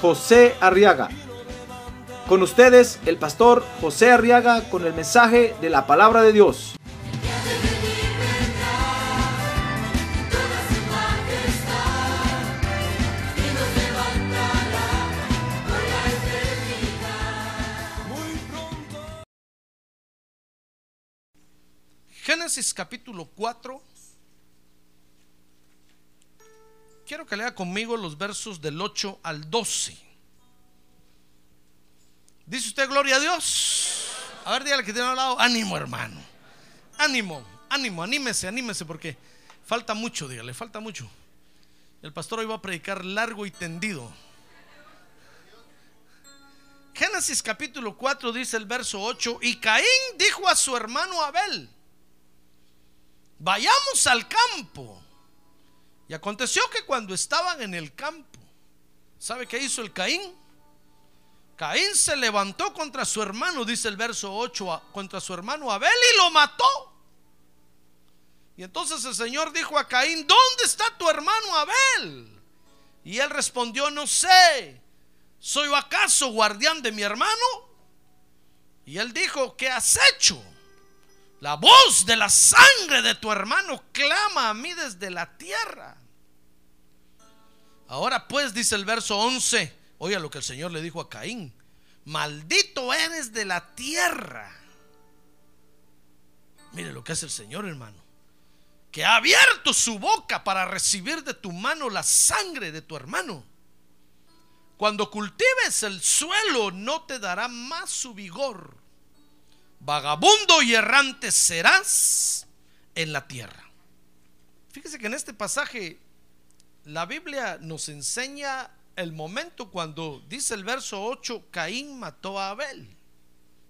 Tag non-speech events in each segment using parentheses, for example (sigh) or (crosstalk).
José Arriaga. Con ustedes, el pastor José Arriaga con el mensaje de la palabra de Dios. Génesis capítulo 4. Quiero que lea conmigo los versos del 8 al 12. Dice usted gloria a Dios. A ver, dígale que tiene al lado. Ánimo, hermano. Ánimo, ánimo, anímese, anímese porque falta mucho, dígale, falta mucho. El pastor hoy va a predicar largo y tendido. Génesis capítulo 4 dice el verso 8, y Caín dijo a su hermano Abel, vayamos al campo. Y aconteció que cuando estaban en el campo, ¿sabe qué hizo el Caín? Caín se levantó contra su hermano, dice el verso 8, contra su hermano Abel y lo mató. Y entonces el Señor dijo a Caín, ¿dónde está tu hermano Abel? Y él respondió, no sé, ¿soy acaso guardián de mi hermano? Y él dijo, ¿qué has hecho? La voz de la sangre de tu hermano clama a mí desde la tierra. Ahora pues, dice el verso 11, oiga lo que el Señor le dijo a Caín, maldito eres de la tierra. Mire lo que hace el Señor, hermano, que ha abierto su boca para recibir de tu mano la sangre de tu hermano. Cuando cultives el suelo no te dará más su vigor vagabundo y errante serás en la tierra. Fíjese que en este pasaje la Biblia nos enseña el momento cuando dice el verso 8, Caín mató a Abel.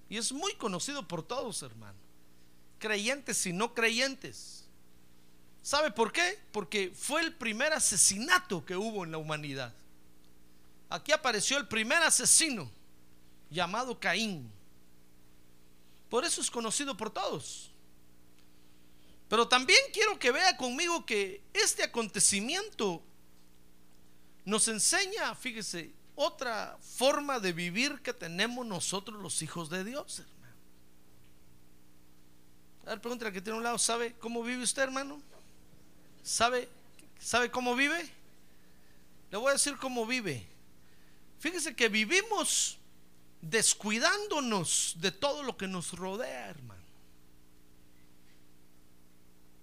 Y es muy conocido por todos, hermano. Creyentes y no creyentes. ¿Sabe por qué? Porque fue el primer asesinato que hubo en la humanidad. Aquí apareció el primer asesino llamado Caín. Por eso es conocido por todos. Pero también quiero que vea conmigo que este acontecimiento nos enseña, fíjese, otra forma de vivir que tenemos nosotros los hijos de Dios, hermano. A ver, pregúntale que tiene un lado, ¿sabe cómo vive usted, hermano? ¿Sabe, ¿Sabe cómo vive? Le voy a decir cómo vive. Fíjese que vivimos descuidándonos de todo lo que nos rodea, hermano.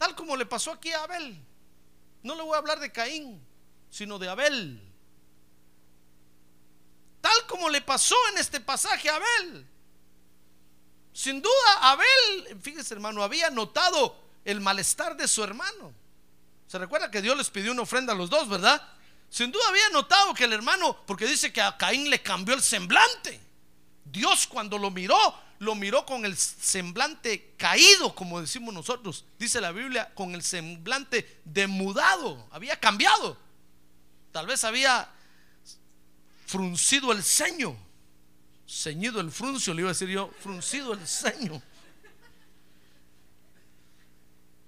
Tal como le pasó aquí a Abel. No le voy a hablar de Caín, sino de Abel. Tal como le pasó en este pasaje a Abel. Sin duda, Abel, fíjese hermano, había notado el malestar de su hermano. Se recuerda que Dios les pidió una ofrenda a los dos, ¿verdad? Sin duda había notado que el hermano, porque dice que a Caín le cambió el semblante. Dios cuando lo miró, lo miró con el semblante caído, como decimos nosotros. Dice la Biblia, con el semblante demudado. Había cambiado. Tal vez había fruncido el ceño. Ceñido el fruncio, le iba a decir yo, fruncido el ceño.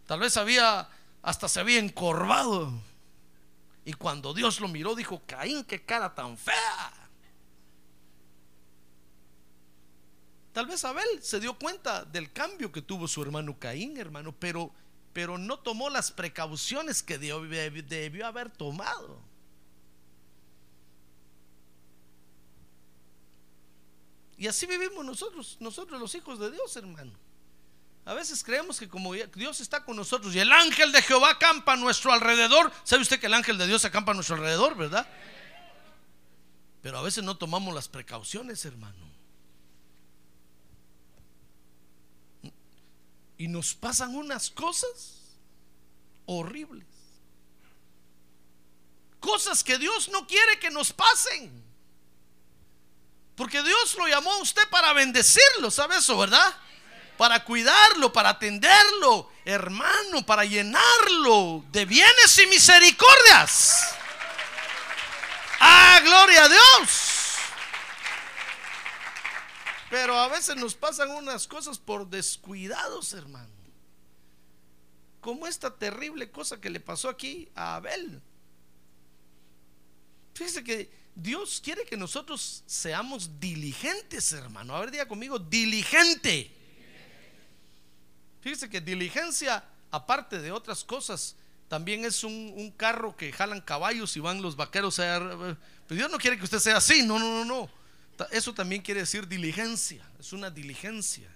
Tal vez había, hasta se había encorvado. Y cuando Dios lo miró, dijo, Caín, qué cara tan fea. Tal vez Abel se dio cuenta del cambio que tuvo su hermano Caín, hermano, pero, pero no tomó las precauciones que debió, haber tomado. Y así vivimos nosotros, nosotros los hijos de Dios, hermano. A veces creemos que como Dios está con nosotros y el ángel de Jehová acampa a nuestro alrededor, ¿sabe usted que el ángel de Dios acampa a nuestro alrededor, verdad? Pero a veces no tomamos las precauciones, hermano. Y nos pasan unas cosas horribles. Cosas que Dios no quiere que nos pasen. Porque Dios lo llamó a usted para bendecirlo, ¿sabe eso, verdad? Para cuidarlo, para atenderlo, hermano, para llenarlo de bienes y misericordias. ¡Ah, gloria a Dios! Pero a veces nos pasan unas cosas por descuidados, hermano. Como esta terrible cosa que le pasó aquí a Abel. Fíjese que Dios quiere que nosotros seamos diligentes, hermano. A ver, diga conmigo, diligente. Fíjese que diligencia, aparte de otras cosas, también es un, carro que jalan caballos y van los vaqueros a... Pero Dios no quiere que usted sea así, no, no, no, no. Eso también quiere decir diligencia, es una diligencia.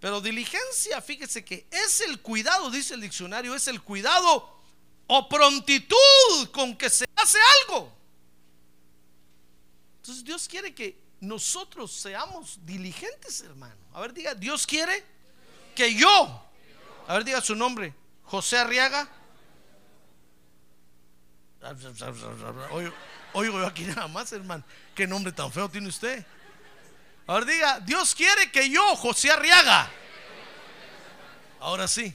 Pero diligencia, fíjese que es el cuidado, dice el diccionario, es el cuidado o prontitud con que se hace algo. Entonces Dios quiere que nosotros seamos diligentes, hermano. A ver, diga, Dios quiere que yo, a ver, diga su nombre, José Arriaga. Oigo yo aquí nada más, hermano. ¿Qué nombre tan feo tiene usted? Ahora diga, Dios quiere que yo, José Arriaga, ahora sí,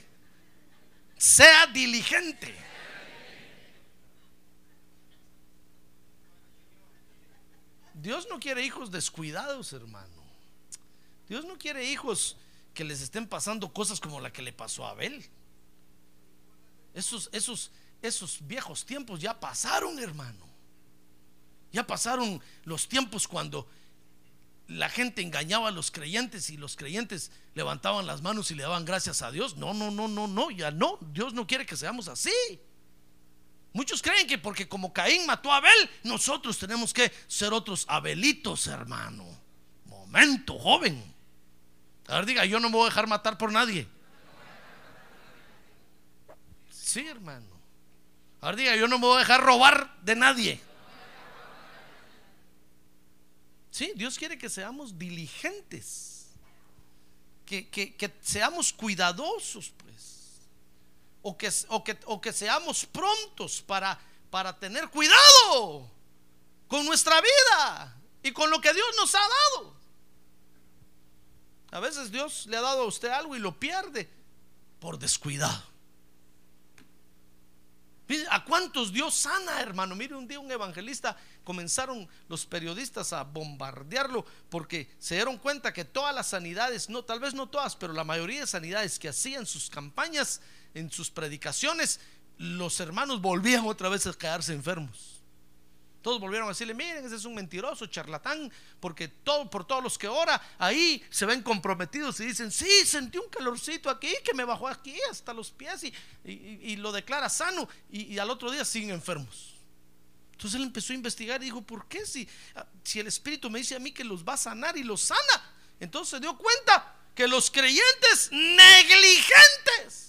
sea diligente. Dios no quiere hijos descuidados, hermano. Dios no quiere hijos que les estén pasando cosas como la que le pasó a Abel. Esos, esos, esos viejos tiempos ya pasaron, hermano. Ya pasaron los tiempos cuando la gente engañaba a los creyentes y los creyentes levantaban las manos y le daban gracias a Dios. No, no, no, no, no, ya no. Dios no quiere que seamos así. Muchos creen que porque como Caín mató a Abel, nosotros tenemos que ser otros Abelitos, hermano. Momento, joven. A diga, yo no me voy a dejar matar por nadie. Sí, hermano. A diga, yo no me voy a dejar robar de nadie. Sí, Dios quiere que seamos diligentes, que, seamos cuidadosos, pues, o que, o que, o que seamos prontos para, para tener cuidado con nuestra vida y con lo que Dios nos ha dado. A veces Dios le ha dado a usted algo y lo pierde por descuidado. ¿A cuántos Dios sana, hermano? Mire, un día un evangelista comenzaron los periodistas a bombardearlo porque se dieron cuenta que todas las sanidades, no, tal vez no todas, pero la mayoría de sanidades que hacían sus campañas, en sus predicaciones, los hermanos volvían otra vez a quedarse enfermos. Todos volvieron a decirle, miren, ese es un mentiroso, charlatán, porque todo, por todos los que ora, ahí se ven comprometidos y dicen, sí, sentí un calorcito aquí que me bajó aquí hasta los pies y, lo declara sano y, al otro día siguen enfermos. Entonces él empezó a investigar y dijo, ¿por qué si, si el Espíritu me dice a mí que los va a sanar y los sana? Entonces se dio cuenta que los creyentes negligentes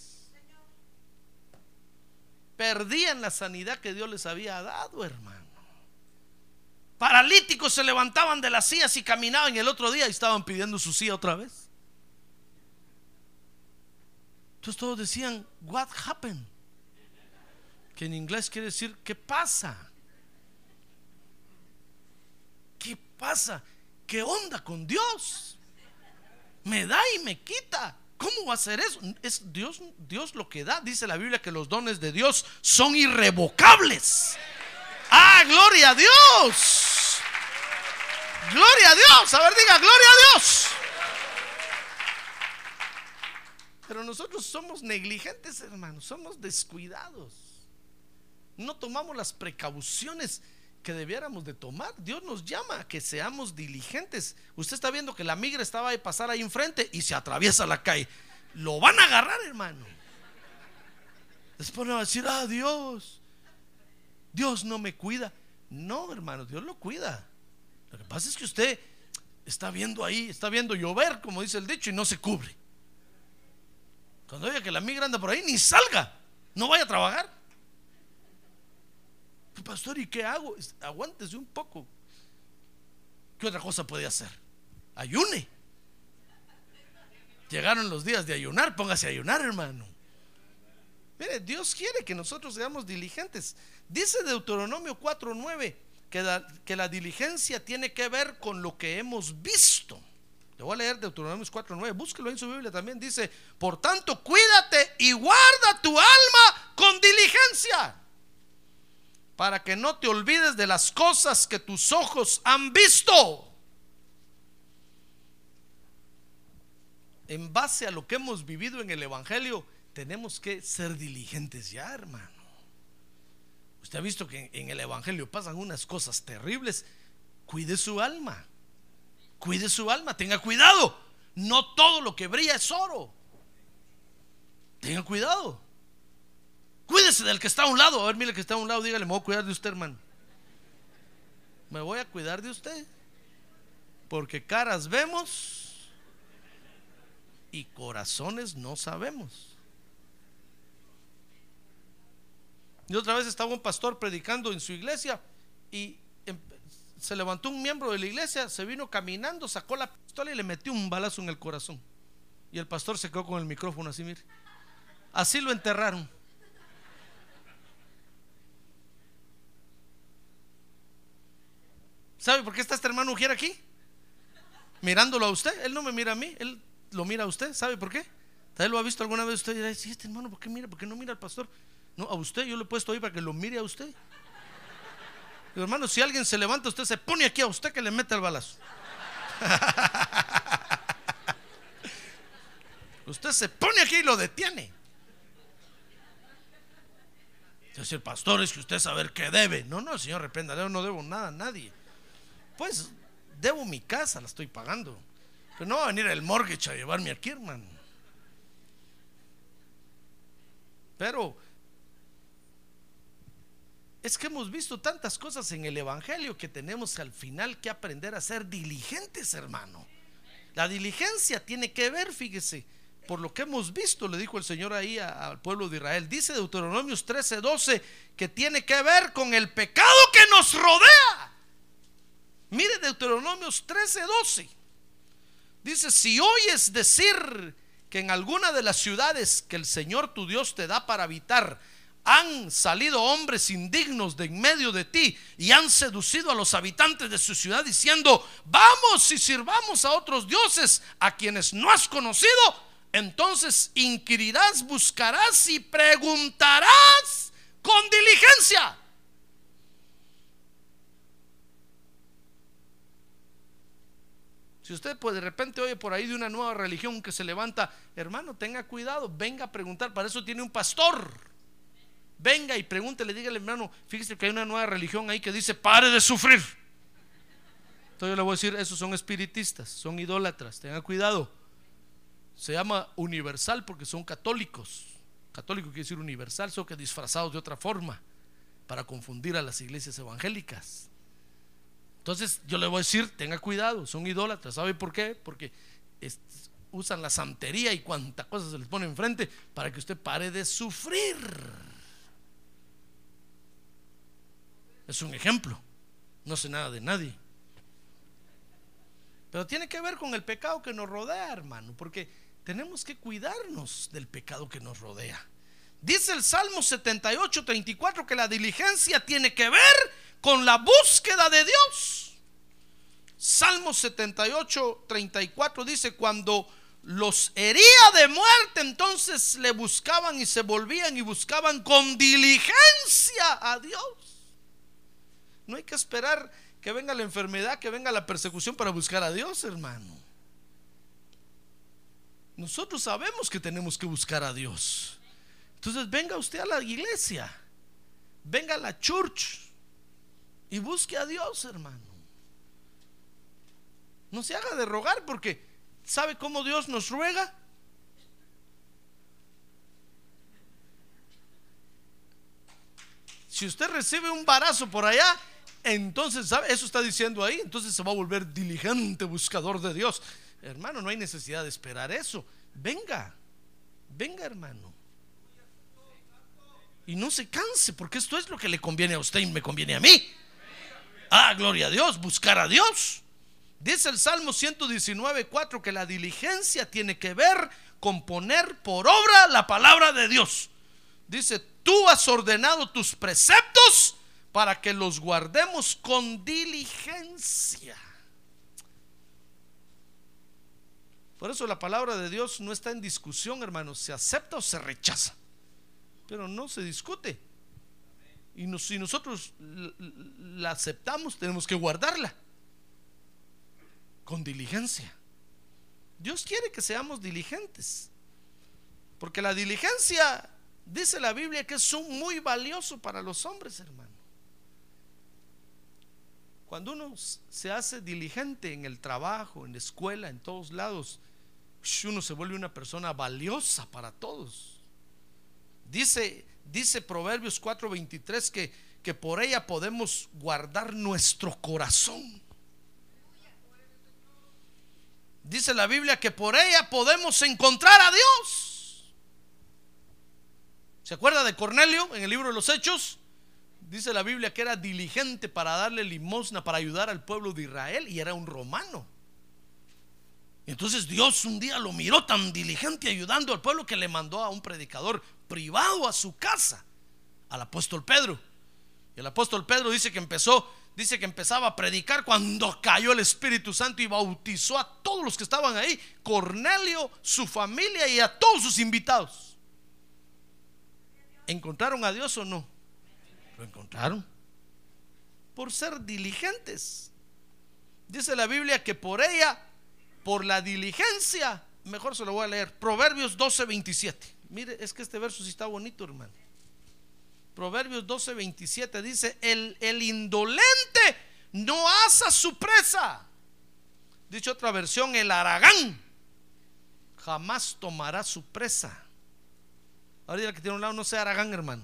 perdían la sanidad que Dios les había dado, hermano. Paralíticos se levantaban de las sillas y caminaban y el otro día estaban pidiendo su silla otra vez. Entonces todos decían, what happened? Que en inglés quiere decir, ¿qué pasa? ¿Qué pasa? ¿Qué onda con Dios? Me da y me quita. ¿Cómo va a ser eso? Es Dios, Dios lo que da. Dice la Biblia que los dones de Dios son irrevocables. Ah, gloria a Dios. Gloria a Dios. A ver, diga, gloria a Dios. Pero nosotros somos negligentes, hermanos. Somos descuidados. No tomamos las precauciones que debiéramos de tomar. Dios nos llama a que seamos diligentes. Usted está viendo que la migra estaba de pasar ahí enfrente y se atraviesa la calle. Lo van a agarrar, hermano. Después le va a decir, ah, Dios, Dios no me cuida. No, hermano, Dios lo cuida. Lo que pasa es que usted está viendo ahí, está viendo llover, como dice el dicho, y no se cubre. Cuando oiga que la migra anda por ahí, ni salga, no vaya a trabajar. Pues, pastor, ¿y qué hago? Aguántese un poco. ¿Qué otra cosa puede hacer? Ayune. Llegaron los días de ayunar, póngase a ayunar, hermano. Mire, Dios quiere que nosotros seamos diligentes. Dice Deuteronomio 4:9 que la, diligencia tiene que ver con lo que hemos visto. Le voy a leer Deuteronomios 4.9. Búsquelo en su Biblia también. Dice, por tanto, cuídate y guarda tu alma con diligencia. Para que no te olvides de las cosas que tus ojos han visto. En base a lo que hemos vivido en el Evangelio, tenemos que ser diligentes ya, hermano. Usted ha visto que en el Evangelio pasan unas cosas terribles. Cuide su alma. Cuide su alma, tenga cuidado. No todo lo que brilla es oro. Tenga cuidado. Cuídese del que está a un lado. A ver, mire el que está a un lado, dígale, me voy a cuidar de usted, hermano. Me voy a cuidar de usted. Porque caras vemos y corazones no sabemos. Y otra vez estaba un pastor predicando en su iglesia y se levantó un miembro de la iglesia, se vino caminando, sacó la pistola y le metió un balazo en el corazón. Y el pastor se quedó con el micrófono así, mire. Así lo enterraron. ¿Sabe por qué está este hermano Ujier aquí? Mirándolo a usted. Él no me mira a mí, él lo mira a usted. ¿Sabe por qué? Tal lo ha visto alguna vez usted y dirá, este hermano, ¿por qué mira? ¿Por qué no mira al pastor? No, a usted yo le he puesto ahí para que lo mire a usted hermano, si alguien se levanta, usted se pone aquí a usted que le mete el balazo. (laughs) usted se pone aquí y lo detiene. Es el pastor es que usted saber qué debe. No, no, señor, reprenda, no debo nada a nadie. Pues debo mi casa, la estoy pagando. Pero no va a venir el mortgage a llevarme aquí, hermano. Pero es que hemos visto tantas cosas en el Evangelio que tenemos al final que aprender a ser diligentes, hermano. La diligencia tiene que ver, fíjese, por lo que hemos visto, le dijo el Señor ahí al pueblo de Israel. Dice Deuteronomios 13, 12, que tiene que ver con el pecado que nos rodea. Mire Deuteronomios 13, 12. Dice, si oyes decir que en alguna de las ciudades que el Señor tu Dios te da para habitar, han salido hombres indignos de en medio de ti y han seducido a los habitantes de su ciudad diciendo, vamos y sirvamos a otros dioses a quienes no has conocido, entonces inquirirás, buscarás y preguntarás con diligencia. Si usted pues de repente oye por ahí de una nueva religión que se levanta, hermano, tenga cuidado, venga a preguntar, para eso tiene un pastor venga y pregúntele, dígale, hermano, fíjese que hay una nueva religión ahí que dice, pare de sufrir. Entonces yo le voy a decir, esos son espiritistas, son idólatras, tengan cuidado. Se llama universal porque son católicos. Católico quiere decir universal, son que disfrazados de otra forma para confundir a las iglesias evangélicas. Entonces yo le voy a decir, tenga cuidado, son idólatras. ¿Sabe por qué? Porque usan la santería y cuánta cosa se les pone enfrente para que usted pare de sufrir. Es un ejemplo. No sé nada de nadie. Pero tiene que ver con el pecado que nos rodea, hermano, porque tenemos que cuidarnos del pecado que nos rodea. Dice el Salmo 78, 34 que la diligencia tiene que ver con la búsqueda de Dios. Salmo 78, 34 dice, cuando los hería de muerte, entonces le buscaban y se volvían y buscaban con diligencia a Dios. No hay que esperar que venga la enfermedad, que venga la persecución para buscar a Dios, hermano. Nosotros sabemos que tenemos que buscar a Dios. Entonces venga usted a la iglesia, venga a la church y busque a Dios, hermano. No se haga de rogar porque ¿sabe cómo Dios nos ruega? Si usted recibe un barazo por allá, entonces, ¿sabe? Eso está diciendo ahí. Entonces se va a volver diligente buscador de Dios. Hermano, no hay necesidad de esperar eso. Venga, venga, hermano. Y no se canse, porque esto es lo que le conviene a usted y me conviene a mí. Ah, gloria a Dios, buscar a Dios. Dice el Salmo 119, 4 que la diligencia tiene que ver con poner por obra la palabra de Dios. Dice, tú has ordenado tus preceptos para que los guardemos con diligencia. Por eso la palabra de Dios no está en discusión, hermanos. Se acepta o se rechaza. Pero no se discute. Y si nosotros la aceptamos, tenemos que guardarla con diligencia. Dios quiere que seamos diligentes. Porque la diligencia, dice la Biblia, que es un muy valioso para los hombres, hermano. Cuando uno se hace diligente en el trabajo, en la escuela, en todos lados, uno se vuelve una persona valiosa para todos. Dice, dice Proverbios 4:23 que, que por ella podemos guardar nuestro corazón. Dice la Biblia que por ella podemos encontrar a Dios. ¿Se acuerda de Cornelio en el libro de los Hechos? Dice la Biblia que era diligente para darle limosna, para ayudar al pueblo de Israel y era un romano. Entonces Dios un día lo miró tan diligente ayudando al pueblo que le mandó a un predicador privado a su casa, al apóstol Pedro. Y el apóstol Pedro dice que empezó, dice que empezaba a predicar cuando cayó el Espíritu Santo y bautizó a todos los que estaban ahí, Cornelio, su familia y a todos sus invitados. ¿Encontraron a Dios o no? Lo encontraron. Por ser diligentes. Dice la Biblia que por ella por la diligencia, mejor se lo voy a leer, Proverbios 12, 27. Mire, es que este verso sí está bonito, hermano. Proverbios 12, 27 dice, el, el indolente no asa su presa. Dicho otra versión, el aragán jamás tomará su presa. Ahora que tiene un lado no sea aragán, hermano.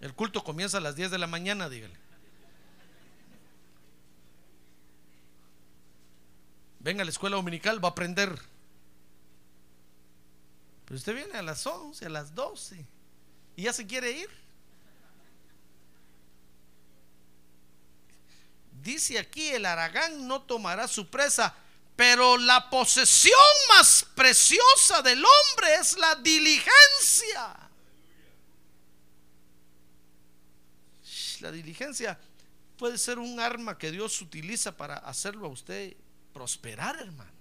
El culto comienza a las 10 de la mañana, dígale. venga a la escuela dominical, va a aprender. Pero usted viene a las 11, a las 12 y ya se quiere ir. Dice aquí, el aragán no tomará su presa, pero la posesión más preciosa del hombre es la diligencia. La diligencia puede ser un arma que Dios utiliza para hacerlo a usted prosperar, hermano.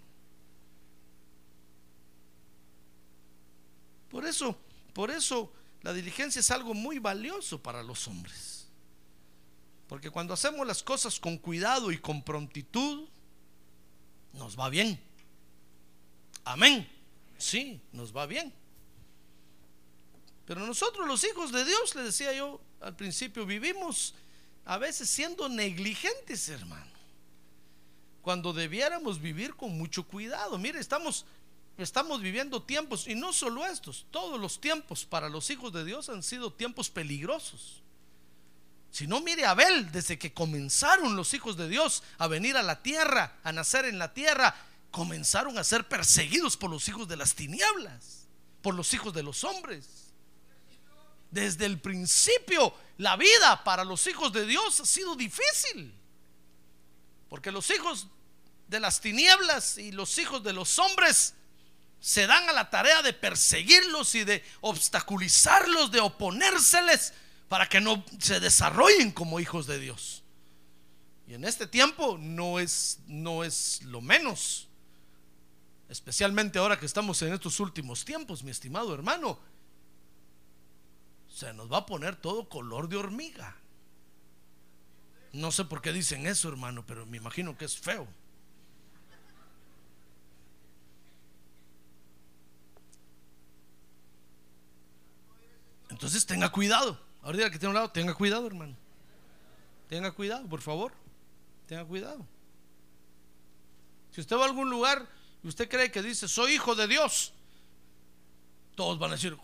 Por eso, por eso la diligencia es algo muy valioso para los hombres. Porque cuando hacemos las cosas con cuidado y con prontitud, nos va bien. Amén. Sí, nos va bien. Pero nosotros los hijos de Dios, le decía yo al principio, vivimos a veces siendo negligentes, hermano cuando debiéramos vivir con mucho cuidado. Mire, estamos, estamos viviendo tiempos, y no solo estos, todos los tiempos para los hijos de Dios han sido tiempos peligrosos. Si no, mire Abel, desde que comenzaron los hijos de Dios a venir a la tierra, a nacer en la tierra, comenzaron a ser perseguidos por los hijos de las tinieblas, por los hijos de los hombres. Desde el principio, la vida para los hijos de Dios ha sido difícil. Porque los hijos de las tinieblas y los hijos de los hombres se dan a la tarea de perseguirlos y de obstaculizarlos, de oponérseles para que no se desarrollen como hijos de Dios. Y en este tiempo no es no es lo menos. Especialmente ahora que estamos en estos últimos tiempos, mi estimado hermano. Se nos va a poner todo color de hormiga. No sé por qué dicen eso, hermano, pero me imagino que es feo. Entonces tenga cuidado. Ahorita que tiene un lado, tenga cuidado, hermano. Tenga cuidado, por favor. Tenga cuidado. Si usted va a algún lugar y usted cree que dice, soy hijo de Dios, todos van a decir,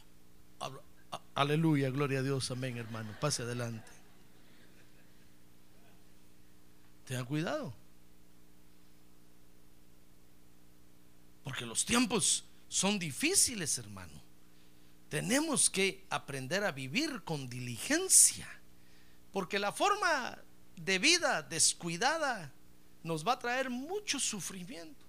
aleluya, gloria a Dios, amén, hermano. Pase adelante. Tenga cuidado. Porque los tiempos son difíciles, hermano. Tenemos que aprender a vivir con diligencia, porque la forma de vida descuidada nos va a traer mucho sufrimiento.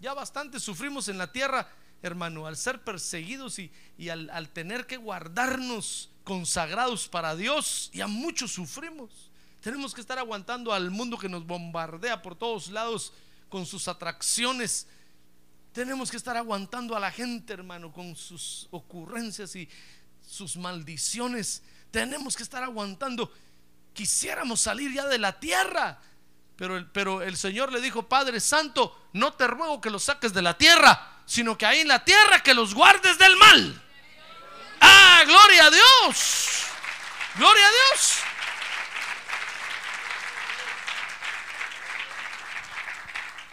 Ya bastante sufrimos en la tierra hermano, al ser perseguidos y, y al, al tener que guardarnos consagrados para Dios, y a muchos sufrimos. Tenemos que estar aguantando al mundo que nos bombardea por todos lados con sus atracciones. Tenemos que estar aguantando a la gente, hermano, con sus ocurrencias y sus maldiciones. Tenemos que estar aguantando. Quisiéramos salir ya de la tierra. Pero el, pero el Señor le dijo, Padre Santo, no te ruego que los saques de la tierra, sino que ahí en la tierra que los guardes del mal. Ah, gloria a Dios. Gloria a Dios.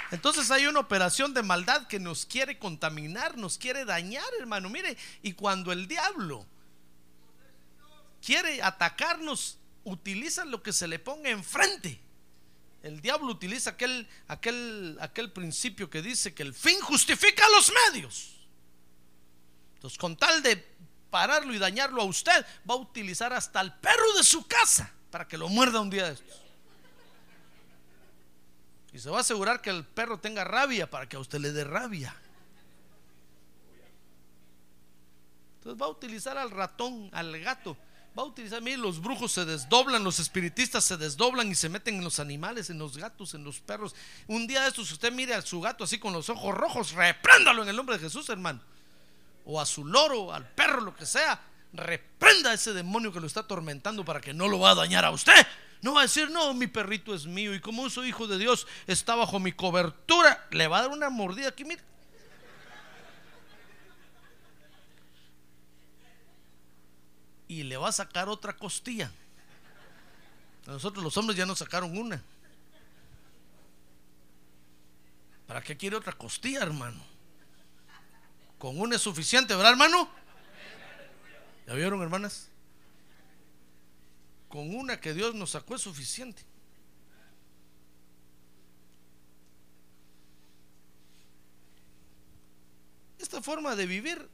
Entonces hay una operación de maldad que nos quiere contaminar, nos quiere dañar, hermano. Mire, y cuando el diablo quiere atacarnos, utiliza lo que se le ponga enfrente. El diablo utiliza aquel, aquel, aquel principio que dice que el fin justifica los medios. Entonces, con tal de pararlo y dañarlo a usted, va a utilizar hasta el perro de su casa para que lo muerda un día de estos. Y se va a asegurar que el perro tenga rabia para que a usted le dé rabia. Entonces va a utilizar al ratón, al gato. Va a utilizar, mire, los brujos se desdoblan, los espiritistas se desdoblan y se meten en los animales, en los gatos, en los perros. Un día de estos, usted mire a su gato así con los ojos rojos, repréndalo en el nombre de Jesús, hermano. O a su loro, al perro, lo que sea. Reprenda a ese demonio que lo está atormentando para que no lo va a dañar a usted. No va a decir, no, mi perrito es mío y como soy hijo de Dios, está bajo mi cobertura. Le va a dar una mordida aquí, mire. Y le va a sacar otra costilla. A nosotros los hombres ya nos sacaron una. ¿Para qué quiere otra costilla, hermano? Con una es suficiente, ¿verdad, hermano? ¿Ya vieron, hermanas? Con una que Dios nos sacó es suficiente. Esta forma de vivir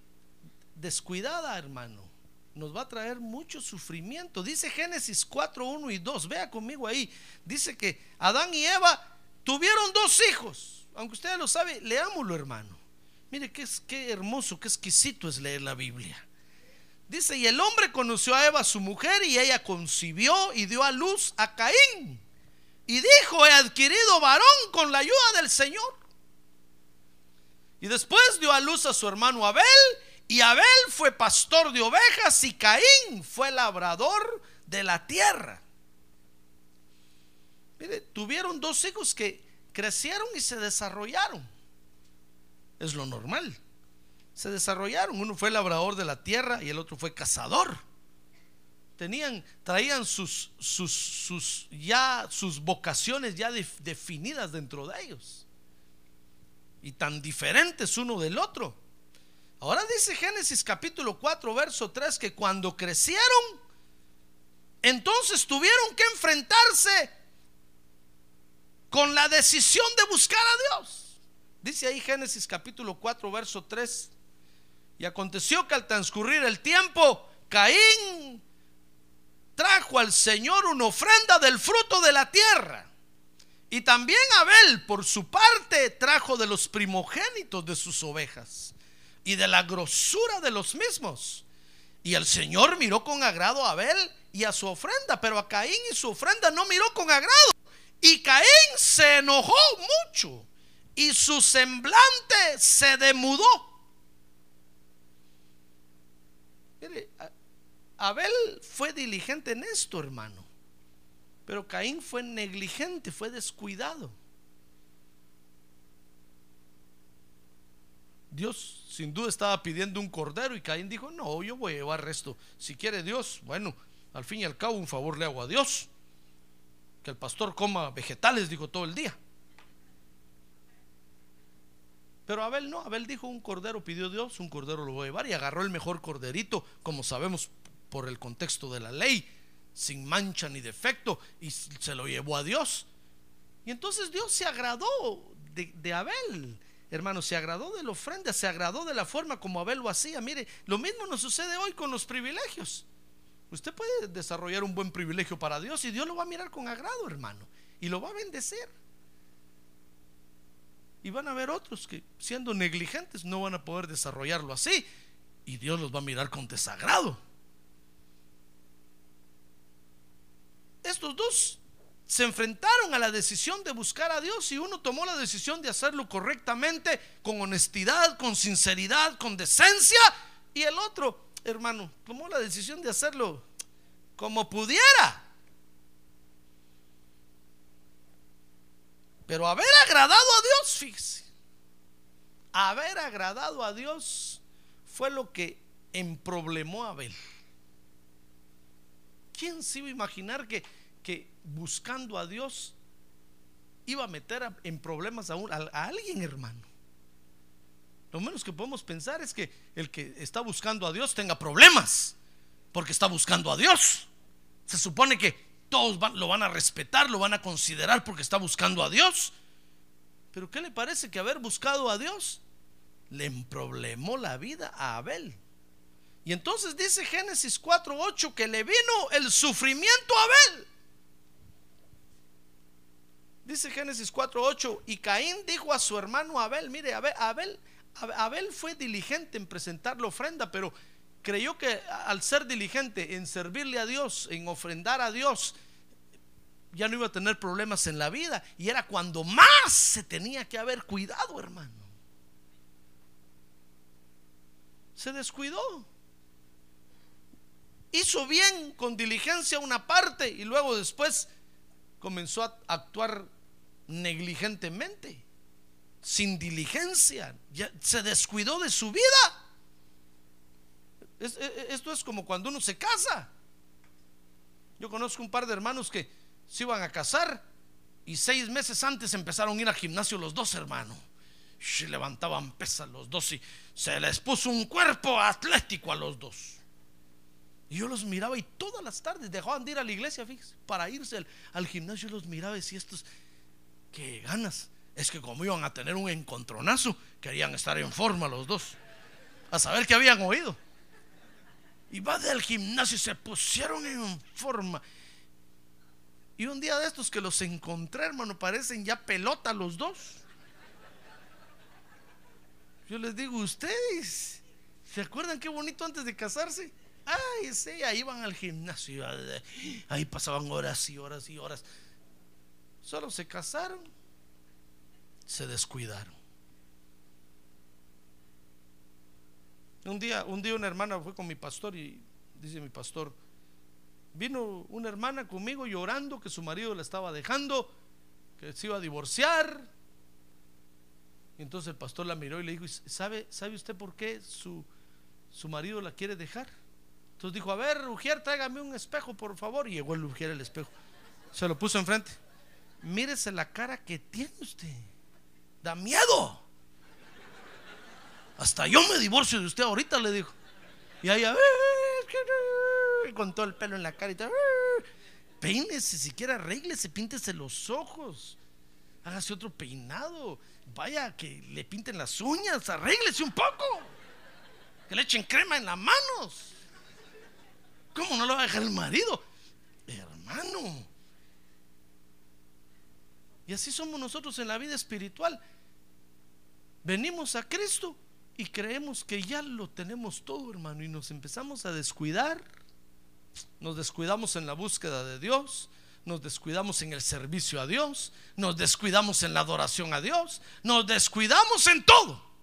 descuidada, hermano, nos va a traer mucho sufrimiento. Dice Génesis 4, 1 y 2. Vea conmigo ahí. Dice que Adán y Eva tuvieron dos hijos. Aunque usted lo sabe, leámoslo, hermano. Mire qué, qué hermoso, qué exquisito es leer la Biblia. Dice, y el hombre conoció a Eva, su mujer, y ella concibió y dio a luz a Caín. Y dijo, he adquirido varón con la ayuda del Señor. Y después dio a luz a su hermano Abel, y Abel fue pastor de ovejas, y Caín fue labrador de la tierra. Mire, tuvieron dos hijos que crecieron y se desarrollaron. Es lo normal se desarrollaron. Uno fue labrador de la tierra y el otro fue cazador. Tenían, traían sus, sus, sus ya sus vocaciones ya definidas dentro de ellos. Y tan diferentes uno del otro. Ahora dice Génesis capítulo 4, verso 3 que cuando crecieron, entonces tuvieron que enfrentarse con la decisión de buscar a Dios. Dice ahí Génesis capítulo 4, verso 3. Y aconteció que al transcurrir el tiempo, Caín trajo al Señor una ofrenda del fruto de la tierra. Y también Abel, por su parte, trajo de los primogénitos de sus ovejas y de la grosura de los mismos. Y el Señor miró con agrado a Abel y a su ofrenda, pero a Caín y su ofrenda no miró con agrado. Y Caín se enojó mucho y su semblante se demudó. Abel fue diligente en esto, hermano. Pero Caín fue negligente, fue descuidado. Dios sin duda estaba pidiendo un cordero y Caín dijo, no, yo voy a llevar esto. Si quiere Dios, bueno, al fin y al cabo un favor le hago a Dios. Que el pastor coma vegetales, dijo todo el día. Pero Abel no, Abel dijo un cordero, pidió Dios, un cordero lo voy a llevar y agarró el mejor corderito, como sabemos por el contexto de la ley, sin mancha ni defecto, y se lo llevó a Dios. Y entonces Dios se agradó de, Abel, hermano, se agradó de la ofrenda, se agradó de la forma como Abel lo hacía. Mire, lo mismo nos sucede hoy con los privilegios. Usted puede desarrollar un buen privilegio para Dios y Dios lo va a mirar con agrado, hermano, y lo va a bendecir. Y van a haber otros que siendo negligentes no van a poder desarrollarlo así. Y Dios los va a mirar con desagrado. Estos dos se enfrentaron a la decisión de buscar a Dios y uno tomó la decisión de hacerlo correctamente, con honestidad, con sinceridad, con decencia. Y el otro, hermano, tomó la decisión de hacerlo como pudiera. Pero haber agradado a Dios, fíjese, haber agradado a Dios fue lo que emproblemó a Abel. ¿Quién se iba a imaginar que, que buscando a Dios iba a meter en problemas a, alguien, hermano? Lo menos que podemos pensar es que el que está buscando a Dios tenga problemas, porque está buscando a Dios. Se supone que todos lo van a respetar, lo van a considerar porque está buscando a Dios. Pero ¿qué le parece que haber buscado a Dios le emproblemó la vida a Abel? Y entonces dice Génesis 4:8 que le vino el sufrimiento a Abel. Dice Génesis 4:8 y Caín dijo a su hermano Abel, mire, Abel, Abel, Abel fue diligente en presentar la ofrenda, pero creyó que al ser diligente en servirle a Dios, en ofrendar a Dios, ya no iba a tener problemas en la vida. Y era cuando más se tenía que haber cuidado, hermano. Se descuidó. Hizo bien con diligencia una parte y luego después comenzó a actuar negligentemente, sin diligencia. Ya se descuidó de su vida. E, e, esto es como cuando uno se casa. Yo conozco un par de hermanos que se iban a casar y seis meses antes empezaron a ir al gimnasio los dos hermanos. Y levantaban pesas los dos y se les puso un cuerpo atlético a los dos. Y yo los miraba y todas las tardes dejaban de ir a la iglesia, para irse al, gimnasio. Yo los miraba y decía, estos, qué ganas. Es que como iban a tener un encontronazo, querían estar en forma los dos. A saber qué habían oído. Y va del gimnasio se pusieron en forma. Y un día de estos que los encontré, hermano, parecen ya pelota los dos. Yo les digo, ustedes, ¿se acuerdan qué bonito antes de casarse? Ay, sí, ahí iban al gimnasio. Ahí pasaban horas y horas y horas. Solo se casaron, se descuidaron. Un día, un día una hermana fue con mi pastor y dice mi pastor, Vino una hermana conmigo llorando que su marido la estaba dejando, que se iba a divorciar. Y entonces el pastor la miró y le dijo, ¿sabe, ¿sabe usted por qué su, su marido la quiere dejar? Entonces dijo, a ver, Ujier, tráigame un espejo, por favor. Y llegó el Ujier el espejo. Se lo puso enfrente. Mírese la cara que tiene usted. Da miedo. Hasta yo me divorcio de usted ahorita, le dijo. Y ahí, a ver, con todo el pelo en la cara y todo. Peínese, siquiera arréglese, píntese los ojos. Hágase otro peinado. Vaya, que le pinten las uñas, arréglese un poco. Que le echen crema en las manos. ¿Cómo no lo va a dejar el marido? Hermano. Y así somos nosotros en la vida espiritual. Venimos a Cristo y creemos que ya lo tenemos todo, hermano, y nos empezamos a descuidar nos descuidamos en la búsqueda de Dios, nos descuidamos en el servicio a Dios, nos descuidamos en la adoración a Dios, nos descuidamos en todo.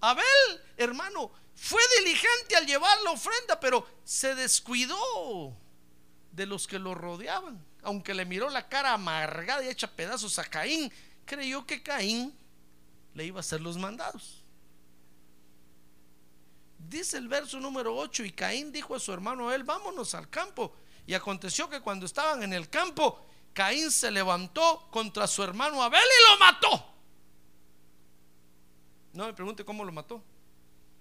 Abel, hermano, fue diligente al llevar la ofrenda, pero se descuidó de los que lo rodeaban. Aunque le miró la cara amargada y hecha pedazos a Caín, creyó que Caín le iba a hacer los mandados. Dice el verso número 8, y Caín dijo a su hermano Abel, vámonos al campo. Y aconteció que cuando estaban en el campo, Caín se levantó contra su hermano Abel y lo mató. No me pregunte cómo lo mató.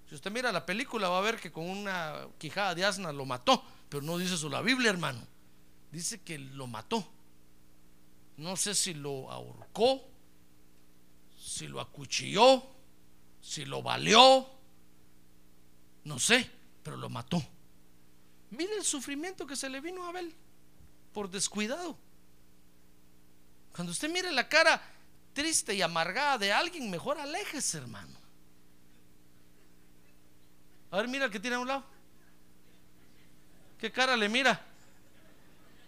Si usted mira la película va a ver que con una quijada de asna lo mató, pero no dice eso la Biblia, hermano. Dice que lo mató. No sé si lo ahorcó, si lo acuchilló, si lo baleó, no sé, pero lo mató. Mire el sufrimiento que se le vino a Abel por descuidado. Cuando usted mire la cara triste y amargada de alguien, mejor aléjese, hermano. A ver, mira el que tiene a un lado. ¿Qué cara le mira?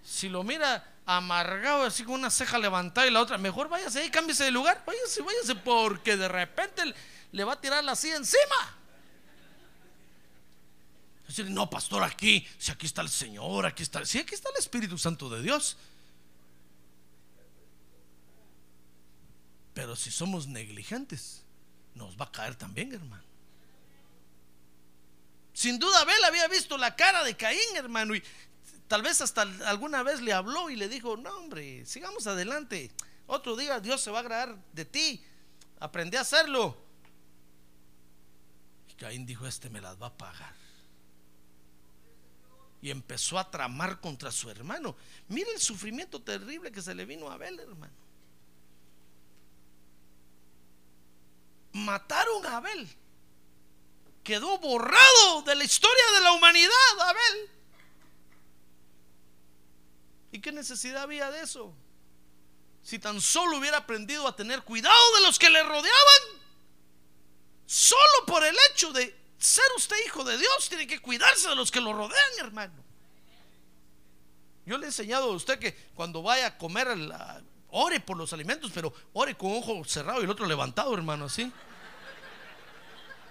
Si lo mira amargado, así con una ceja levantada y la otra, mejor váyase ahí, cámbiese de lugar, váyase, váyase, porque de repente le va a tirar la silla encima. Decir, no, pastor, aquí, si aquí está el Señor, aquí está, si aquí está el Espíritu Santo de Dios. Pero si somos negligentes, nos va a caer también, hermano. Sin duda Abel había visto la cara de Caín, hermano, y tal vez hasta alguna vez le habló y le dijo, no, hombre, sigamos adelante. Otro día Dios se va a agradar de ti. Aprendí a hacerlo. Y Caín dijo, este me las va a pagar. Y empezó a tramar contra su hermano. Mire el sufrimiento terrible que se le vino a Abel, hermano. Mataron a Abel quedó borrado de la historia de la humanidad, Abel. ¿Y qué necesidad había de eso? Si tan solo hubiera aprendido a tener cuidado de los que le rodeaban, solo por el hecho de ser usted hijo de Dios, tiene que cuidarse de los que lo rodean, hermano. Yo le he enseñado a usted que cuando vaya a comer, ore por los alimentos, pero ore con ojo cerrado y el otro levantado, hermano, así.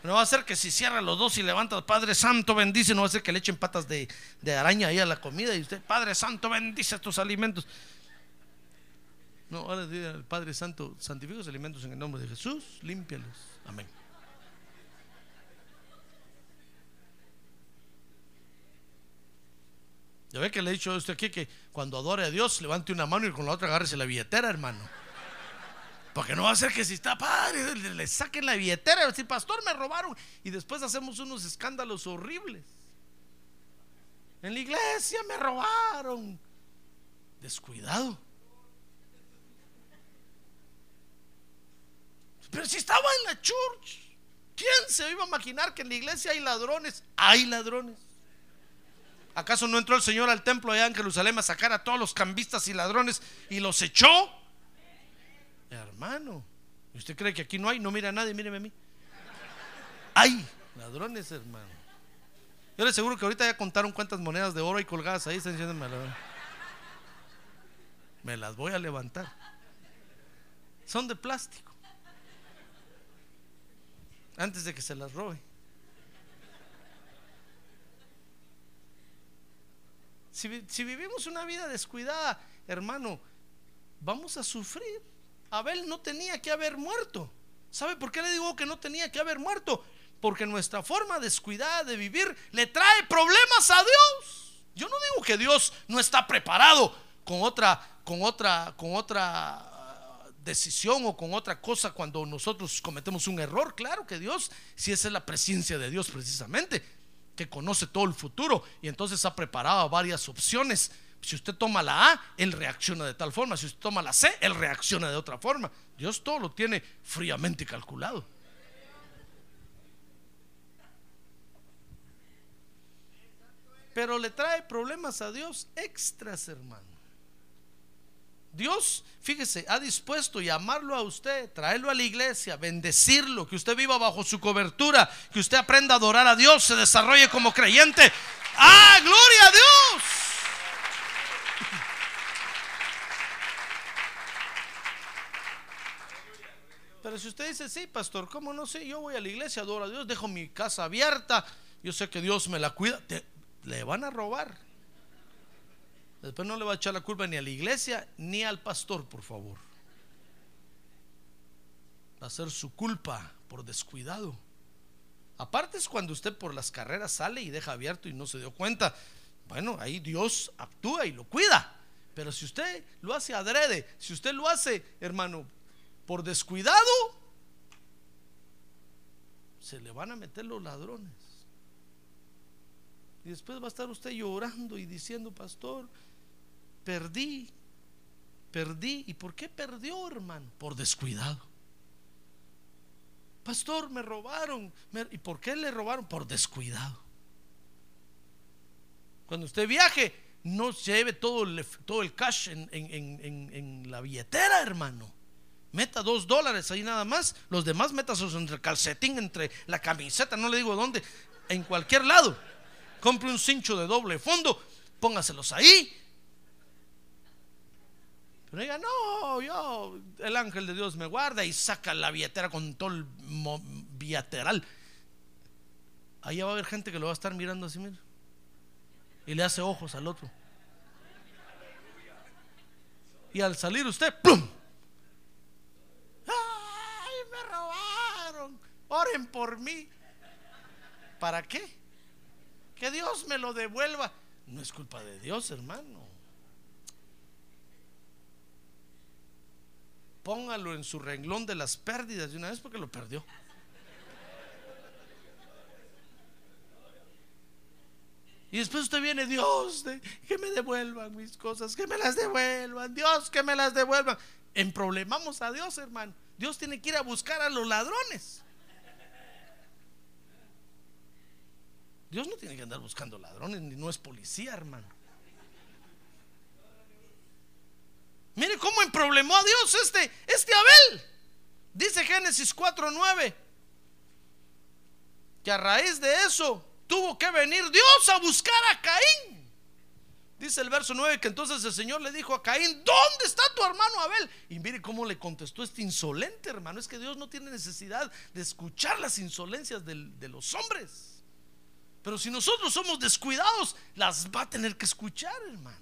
No va a ser que si cierra los dos y levanta, Padre Santo bendice, no va a ser que le echen patas de, araña ahí a la comida y usted, Padre Santo bendice estos alimentos. No, ahora al Padre Santo, santifica los alimentos en el nombre de Jesús, límpialos. Amén. Ya ve que le he dicho a usted aquí que cuando adore a Dios, levante una mano y con la otra agárrese la billetera, hermano. Porque no va a ser que si está padre, le saquen la billetera y decir, pastor, me robaron. Y después hacemos unos escándalos horribles. En la iglesia me robaron. Descuidado. Pero si estaba en la church, ¿quién se iba a imaginar que en la iglesia hay ladrones? Hay ladrones. ¿Acaso no entró el Señor al templo allá en Jerusalén a sacar a todos los cambistas y ladrones y los echó? Hermano, ¿usted cree que aquí no hay? No mira a nadie, míreme a mí. Hay ladrones, hermano. Yo le aseguro que ahorita ya contaron cuántas monedas de oro hay colgadas ahí. Están me las voy a levantar. Son de plástico. Antes de que se las robe. Si vivimos una vida descuidada, hermano, vamos a sufrir. Abel no tenía que haber muerto. ¿Sabe por qué le digo que no tenía que haber muerto? Porque nuestra forma descuidada de vivir le trae problemas a Dios. Yo no digo que Dios no está preparado con otra, con otra, con otra ah, decisión o con otra cosa cuando nosotros cometemos un error. Claro que Dios, si esa es la presencia de Dios precisamente, que conoce todo el futuro y entonces ha preparado varias opciones si usted toma la A, Él reacciona de tal forma. Si usted toma la C, Él reacciona de otra forma. Dios todo lo tiene fríamente calculado. Pero le trae problemas a Dios extras, hermano. Dios, fíjese, ha dispuesto llamarlo a usted, traerlo a la iglesia, bendecirlo, que usted viva bajo su cobertura, que usted aprenda a adorar a Dios, se desarrolle como creyente. ¡Ah, gloria a Dios! Si usted dice, sí, pastor, ¿cómo no sé? Yo voy a la iglesia, adoro a Dios, dejo mi casa abierta, yo sé que Dios me la cuida, le van a robar. Después no le va a echar la culpa ni a la iglesia ni al pastor, por favor. Va a ser su culpa por descuidado. Aparte es cuando usted por las carreras sale y deja abierto y no se dio cuenta. Bueno, ahí Dios actúa y lo cuida. Pero si usted lo hace adrede, si usted lo hace, hermano, por descuidado, se le van a meter los ladrones. Y después va a estar usted llorando y diciendo, pastor, perdí, perdí. ¿Y por qué perdió, hermano? Por descuidado. Pastor, me robaron. ¿Y por qué le robaron? Por descuidado. Cuando usted viaje, no lleve todo el, todo el cash en, en- en- en- la billetera, hermano. Meta dos dólares ahí nada más. Los demás métasos entre el calcetín, entre la camiseta, no le digo dónde, en cualquier lado. Compre un cincho de doble fondo, póngaselos ahí. Pero diga, no, yo, el ángel de Dios me guarda y saca la billetera con todo el billeteral. Ahí va a haber gente que lo va a estar mirando así, mira. Y le hace ojos al otro. Y al salir usted, ¡plum! ¡Ay, me robaron! Oren por mí. ¿Para qué? Que Dios me lo devuelva. No es culpa de Dios, hermano. Póngalo en su renglón de las pérdidas de una vez porque lo perdió. Y después usted viene, Dios, que me devuelvan mis cosas, que me las devuelvan, Dios, que me las devuelvan. Emproblemamos a Dios, hermano. Dios tiene que ir a buscar a los ladrones. Dios no tiene que andar buscando ladrones, ni no es policía, hermano. Mire cómo emproblemó a Dios este, este Abel. Dice Génesis 4:9 que a raíz de eso tuvo que venir Dios a buscar a Caín. Dice el verso 9 que entonces el Señor le dijo a Caín, ¿dónde está tu hermano Abel? Y mire cómo le contestó este insolente hermano. Es que Dios no tiene necesidad de escuchar las insolencias de los hombres. Pero si nosotros somos descuidados, las va a tener que escuchar, hermano.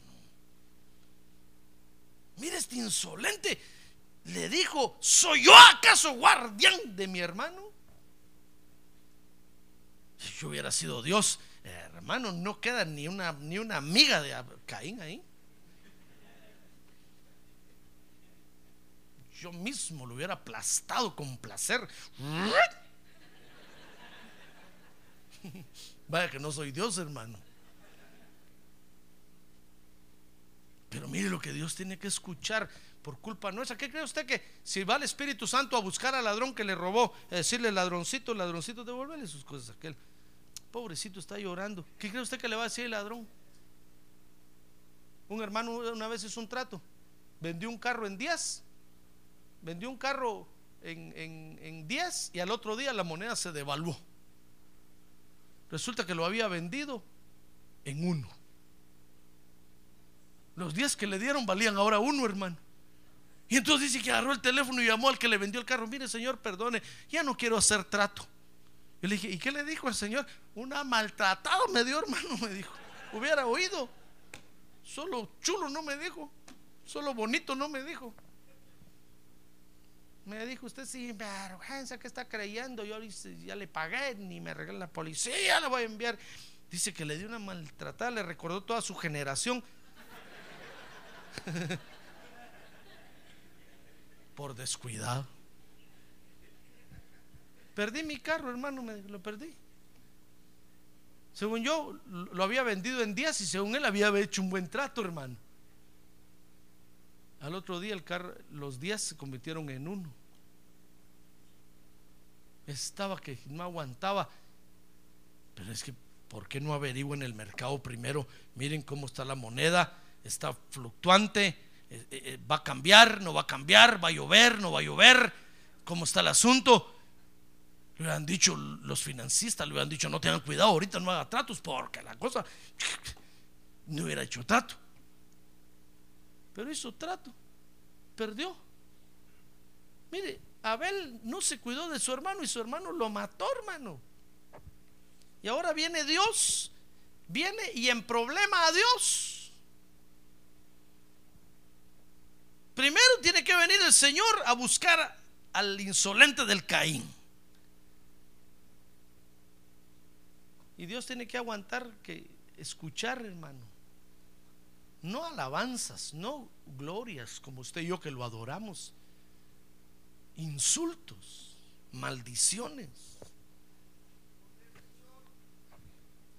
Mire este insolente. Le dijo, ¿soy yo acaso guardián de mi hermano? Si yo hubiera sido Dios, hermano, no queda ni una, ni una amiga de Caín ahí. Yo mismo lo hubiera aplastado con placer. Vaya que no soy Dios, hermano. Pero mire lo que Dios tiene que escuchar por culpa nuestra. ¿Qué cree usted que si va el Espíritu Santo a buscar al ladrón que le robó, a decirle ladroncito, ladroncito, devuélvele sus cosas a aquel? Pobrecito está llorando. ¿Qué cree usted que le va a decir el ladrón? Un hermano una vez hizo un trato. Vendió un carro en 10. Vendió un carro en, en, en 10 y al otro día la moneda se devaluó. Resulta que lo había vendido en uno. Los 10 que le dieron valían ahora uno, hermano. Y entonces dice que agarró el teléfono y llamó al que le vendió el carro. Mire, señor, perdone, ya no quiero hacer trato. Yo le dije, ¿y qué le dijo el señor? Una maltratada me dio, hermano, me dijo. Hubiera oído. Solo chulo no me dijo. Solo bonito no me dijo. Me dijo usted sin vergüenza que está creyendo. Yo ya le pagué, ni me regala la policía, le voy a enviar. Dice que le dio una maltratada, le recordó toda su generación. (laughs) Por descuidado. Perdí mi carro, hermano, me lo perdí. Según yo, lo había vendido en días y según él había hecho un buen trato, hermano. Al otro día el carro, los días se convirtieron en uno. Estaba que no aguantaba. Pero es que, ¿por qué no averiguo en el mercado primero? Miren cómo está la moneda, está fluctuante, eh, eh, va a cambiar, no va a cambiar, va a llover, no va a llover, cómo está el asunto. Le han dicho los financistas, le han dicho, no tengan cuidado, ahorita no haga tratos porque la cosa no hubiera hecho trato. Pero hizo trato, perdió. Mire, Abel no se cuidó de su hermano y su hermano lo mató, hermano. Y ahora viene Dios, viene y en problema a Dios. Primero tiene que venir el Señor a buscar al insolente del Caín. Y Dios tiene que aguantar que escuchar, hermano. No alabanzas, no glorias como usted y yo que lo adoramos. Insultos, maldiciones.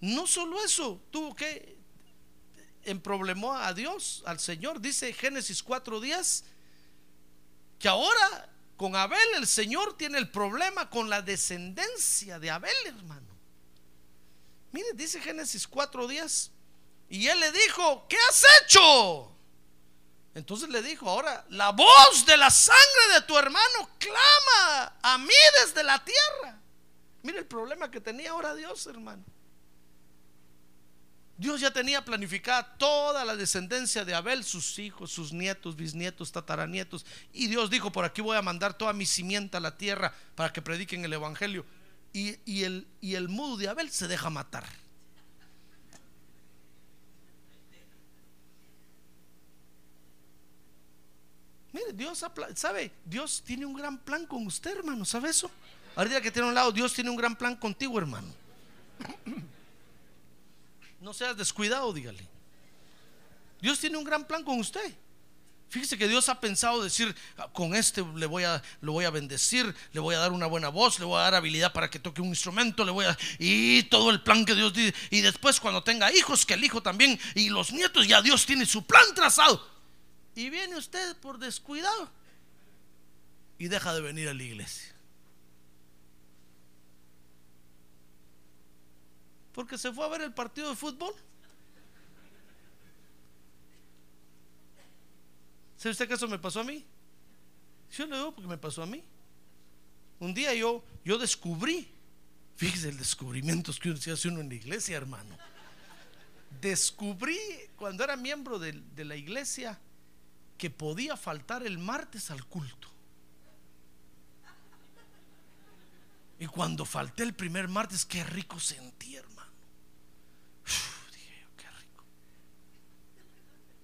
No solo eso, tuvo que emproblemó a Dios, al Señor. Dice Génesis 4 días que ahora con Abel el Señor tiene el problema con la descendencia de Abel, hermano. Mire, dice Génesis 4 días Y él le dijo, ¿qué has hecho? Entonces le dijo, ahora, la voz de la sangre de tu hermano clama a mí desde la tierra. Mire el problema que tenía ahora Dios, hermano. Dios ya tenía planificada toda la descendencia de Abel, sus hijos, sus nietos, bisnietos, tataranietos. Y Dios dijo, por aquí voy a mandar toda mi simienta a la tierra para que prediquen el Evangelio. Y, el, y el mudo de Abel se deja matar. Mire, Dios sabe, Dios tiene un gran plan con usted, hermano. ¿Sabe eso? Ahorita que tiene un lado, Dios tiene un gran plan contigo, hermano. No seas descuidado, dígale. Dios tiene un gran plan con usted. Fíjese que Dios ha pensado decir, ah, con este le voy a, lo voy a bendecir, le voy a dar una buena voz, le voy a dar habilidad para que toque un instrumento, le voy a... Y todo el plan que Dios dice. Y después cuando tenga hijos, que el hijo también, y los nietos, ya Dios tiene su plan trazado. Y viene usted por descuidado y deja de venir a la iglesia. Porque se fue a ver el partido de fútbol. ¿Sabe usted que eso me pasó a mí? Yo le digo porque me pasó a mí. Un día yo, yo descubrí, fíjese el descubrimiento que se hace uno en la iglesia, hermano. Descubrí cuando era miembro de la iglesia que podía faltar el martes al culto. Y cuando falté el primer martes, qué rico sentí, hermano. dije qué rico.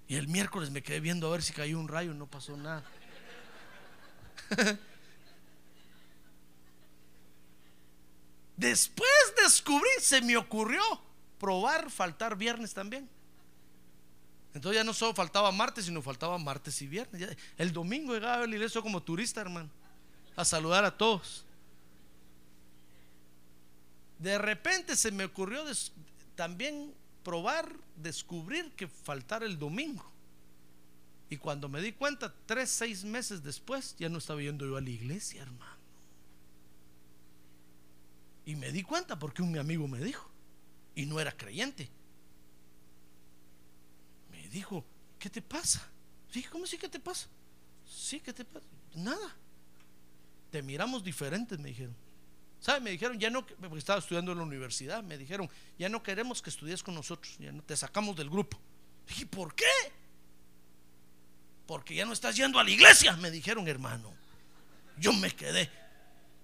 Y el miércoles me quedé viendo a ver si cayó un rayo, no pasó nada. (laughs) Después descubrí, se me ocurrió probar faltar viernes también. Entonces ya no solo faltaba martes, sino faltaba martes y viernes. el domingo llegaba a la iglesia como turista, hermano, a saludar a todos. De repente se me ocurrió también probar, descubrir que faltara el domingo. Y cuando me di cuenta, tres, seis meses después, ya no estaba yendo yo a la iglesia, hermano. Y me di cuenta porque un mi amigo me dijo, y no era creyente. Dijo, ¿qué te pasa? Dije, ¿cómo sí que te pasa? Sí, ¿qué te pasa? Nada. Te miramos diferentes, me dijeron. ¿Sabe? Me dijeron, ya no, porque estaba estudiando en la universidad, me dijeron, ya no queremos que estudies con nosotros, ya no te sacamos del grupo. Dije, ¿por qué? Porque ya no estás yendo a la iglesia, me dijeron, hermano. Yo me quedé.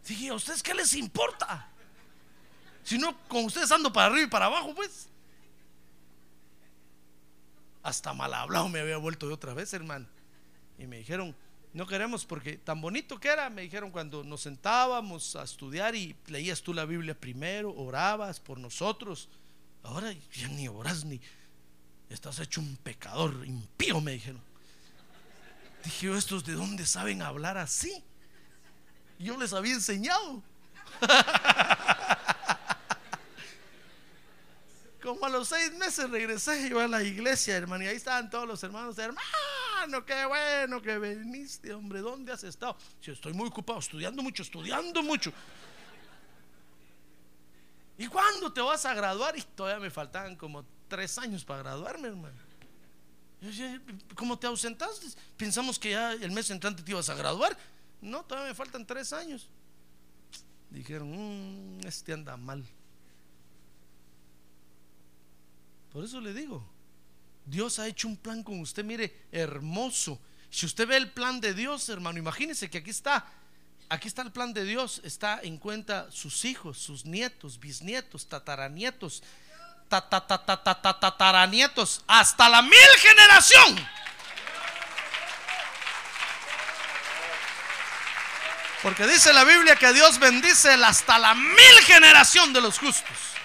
Dije, ¿a ustedes qué les importa? Si no, con ustedes ando para arriba y para abajo, pues. Hasta mal hablado me había vuelto de otra vez, hermano. Y me dijeron, no queremos porque tan bonito que era, me dijeron cuando nos sentábamos a estudiar y leías tú la Biblia primero, orabas por nosotros. Ahora ya ni oras ni estás hecho un pecador impío, me dijeron. Dije, ¿estos de dónde saben hablar así? Yo les había enseñado. (laughs) Como a los seis meses regresé yo a la iglesia, hermano, y ahí estaban todos los hermanos, hermano, qué bueno que viniste, hombre, ¿dónde has estado? Si estoy muy ocupado, estudiando mucho, estudiando mucho. ¿Y cuándo te vas a graduar? Y todavía me faltaban como tres años para graduarme, hermano. ¿Cómo te ausentaste? Pensamos que ya el mes entrante te ibas a graduar. No, todavía me faltan tres años. Dijeron, mm, este anda mal. Por eso le digo, Dios ha hecho un plan con usted, mire, hermoso. Si usted ve el plan de Dios, hermano, imagínese que aquí está, aquí está el plan de Dios, está en cuenta sus hijos, sus nietos, bisnietos, tataranietos, tataranietos, hasta la mil generación. Porque dice la Biblia que Dios bendice hasta la mil generación de los justos.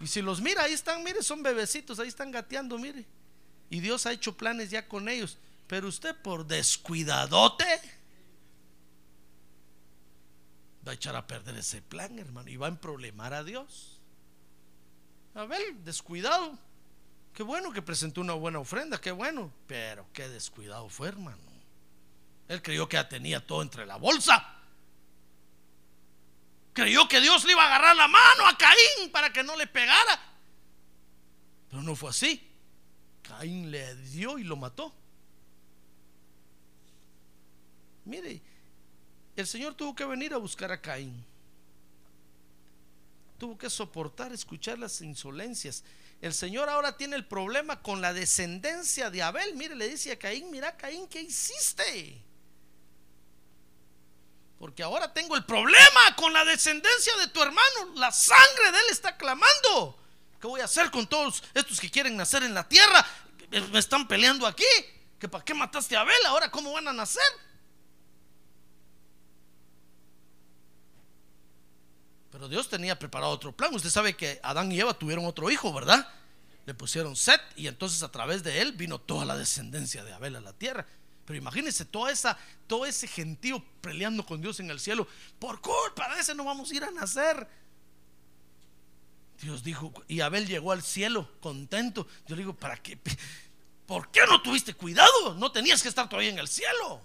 Y si los mira, ahí están, mire, son bebecitos, ahí están gateando, mire. Y Dios ha hecho planes ya con ellos. Pero usted por descuidadote va a echar a perder ese plan, hermano, y va a emproblemar a Dios. A ver, descuidado. Qué bueno que presentó una buena ofrenda, qué bueno. Pero qué descuidado fue, hermano. Él creyó que ya tenía todo entre la bolsa. Creyó que Dios le iba a agarrar la mano a Caín para que no le pegara. Pero no fue así. Caín le dio y lo mató. Mire, el Señor tuvo que venir a buscar a Caín. Tuvo que soportar escuchar las insolencias. El Señor ahora tiene el problema con la descendencia de Abel. Mire, le dice a Caín, mira Caín, ¿qué hiciste? Porque ahora tengo el problema con la descendencia de tu hermano. La sangre de él está clamando. ¿Qué voy a hacer con todos estos que quieren nacer en la tierra? Me están peleando aquí. ¿Que para qué mataste a Abel? Ahora, ¿cómo van a nacer? Pero Dios tenía preparado otro plan. Usted sabe que Adán y Eva tuvieron otro hijo, ¿verdad? Le pusieron Set y entonces a través de él vino toda la descendencia de Abel a la tierra. Pero imagínense toda esa, todo ese gentío peleando con Dios en el cielo. Por culpa de ese no vamos a ir a nacer. Dios dijo, y Abel llegó al cielo contento. Yo le digo, ¿para qué? ¿Por qué no tuviste cuidado? No tenías que estar todavía en el cielo.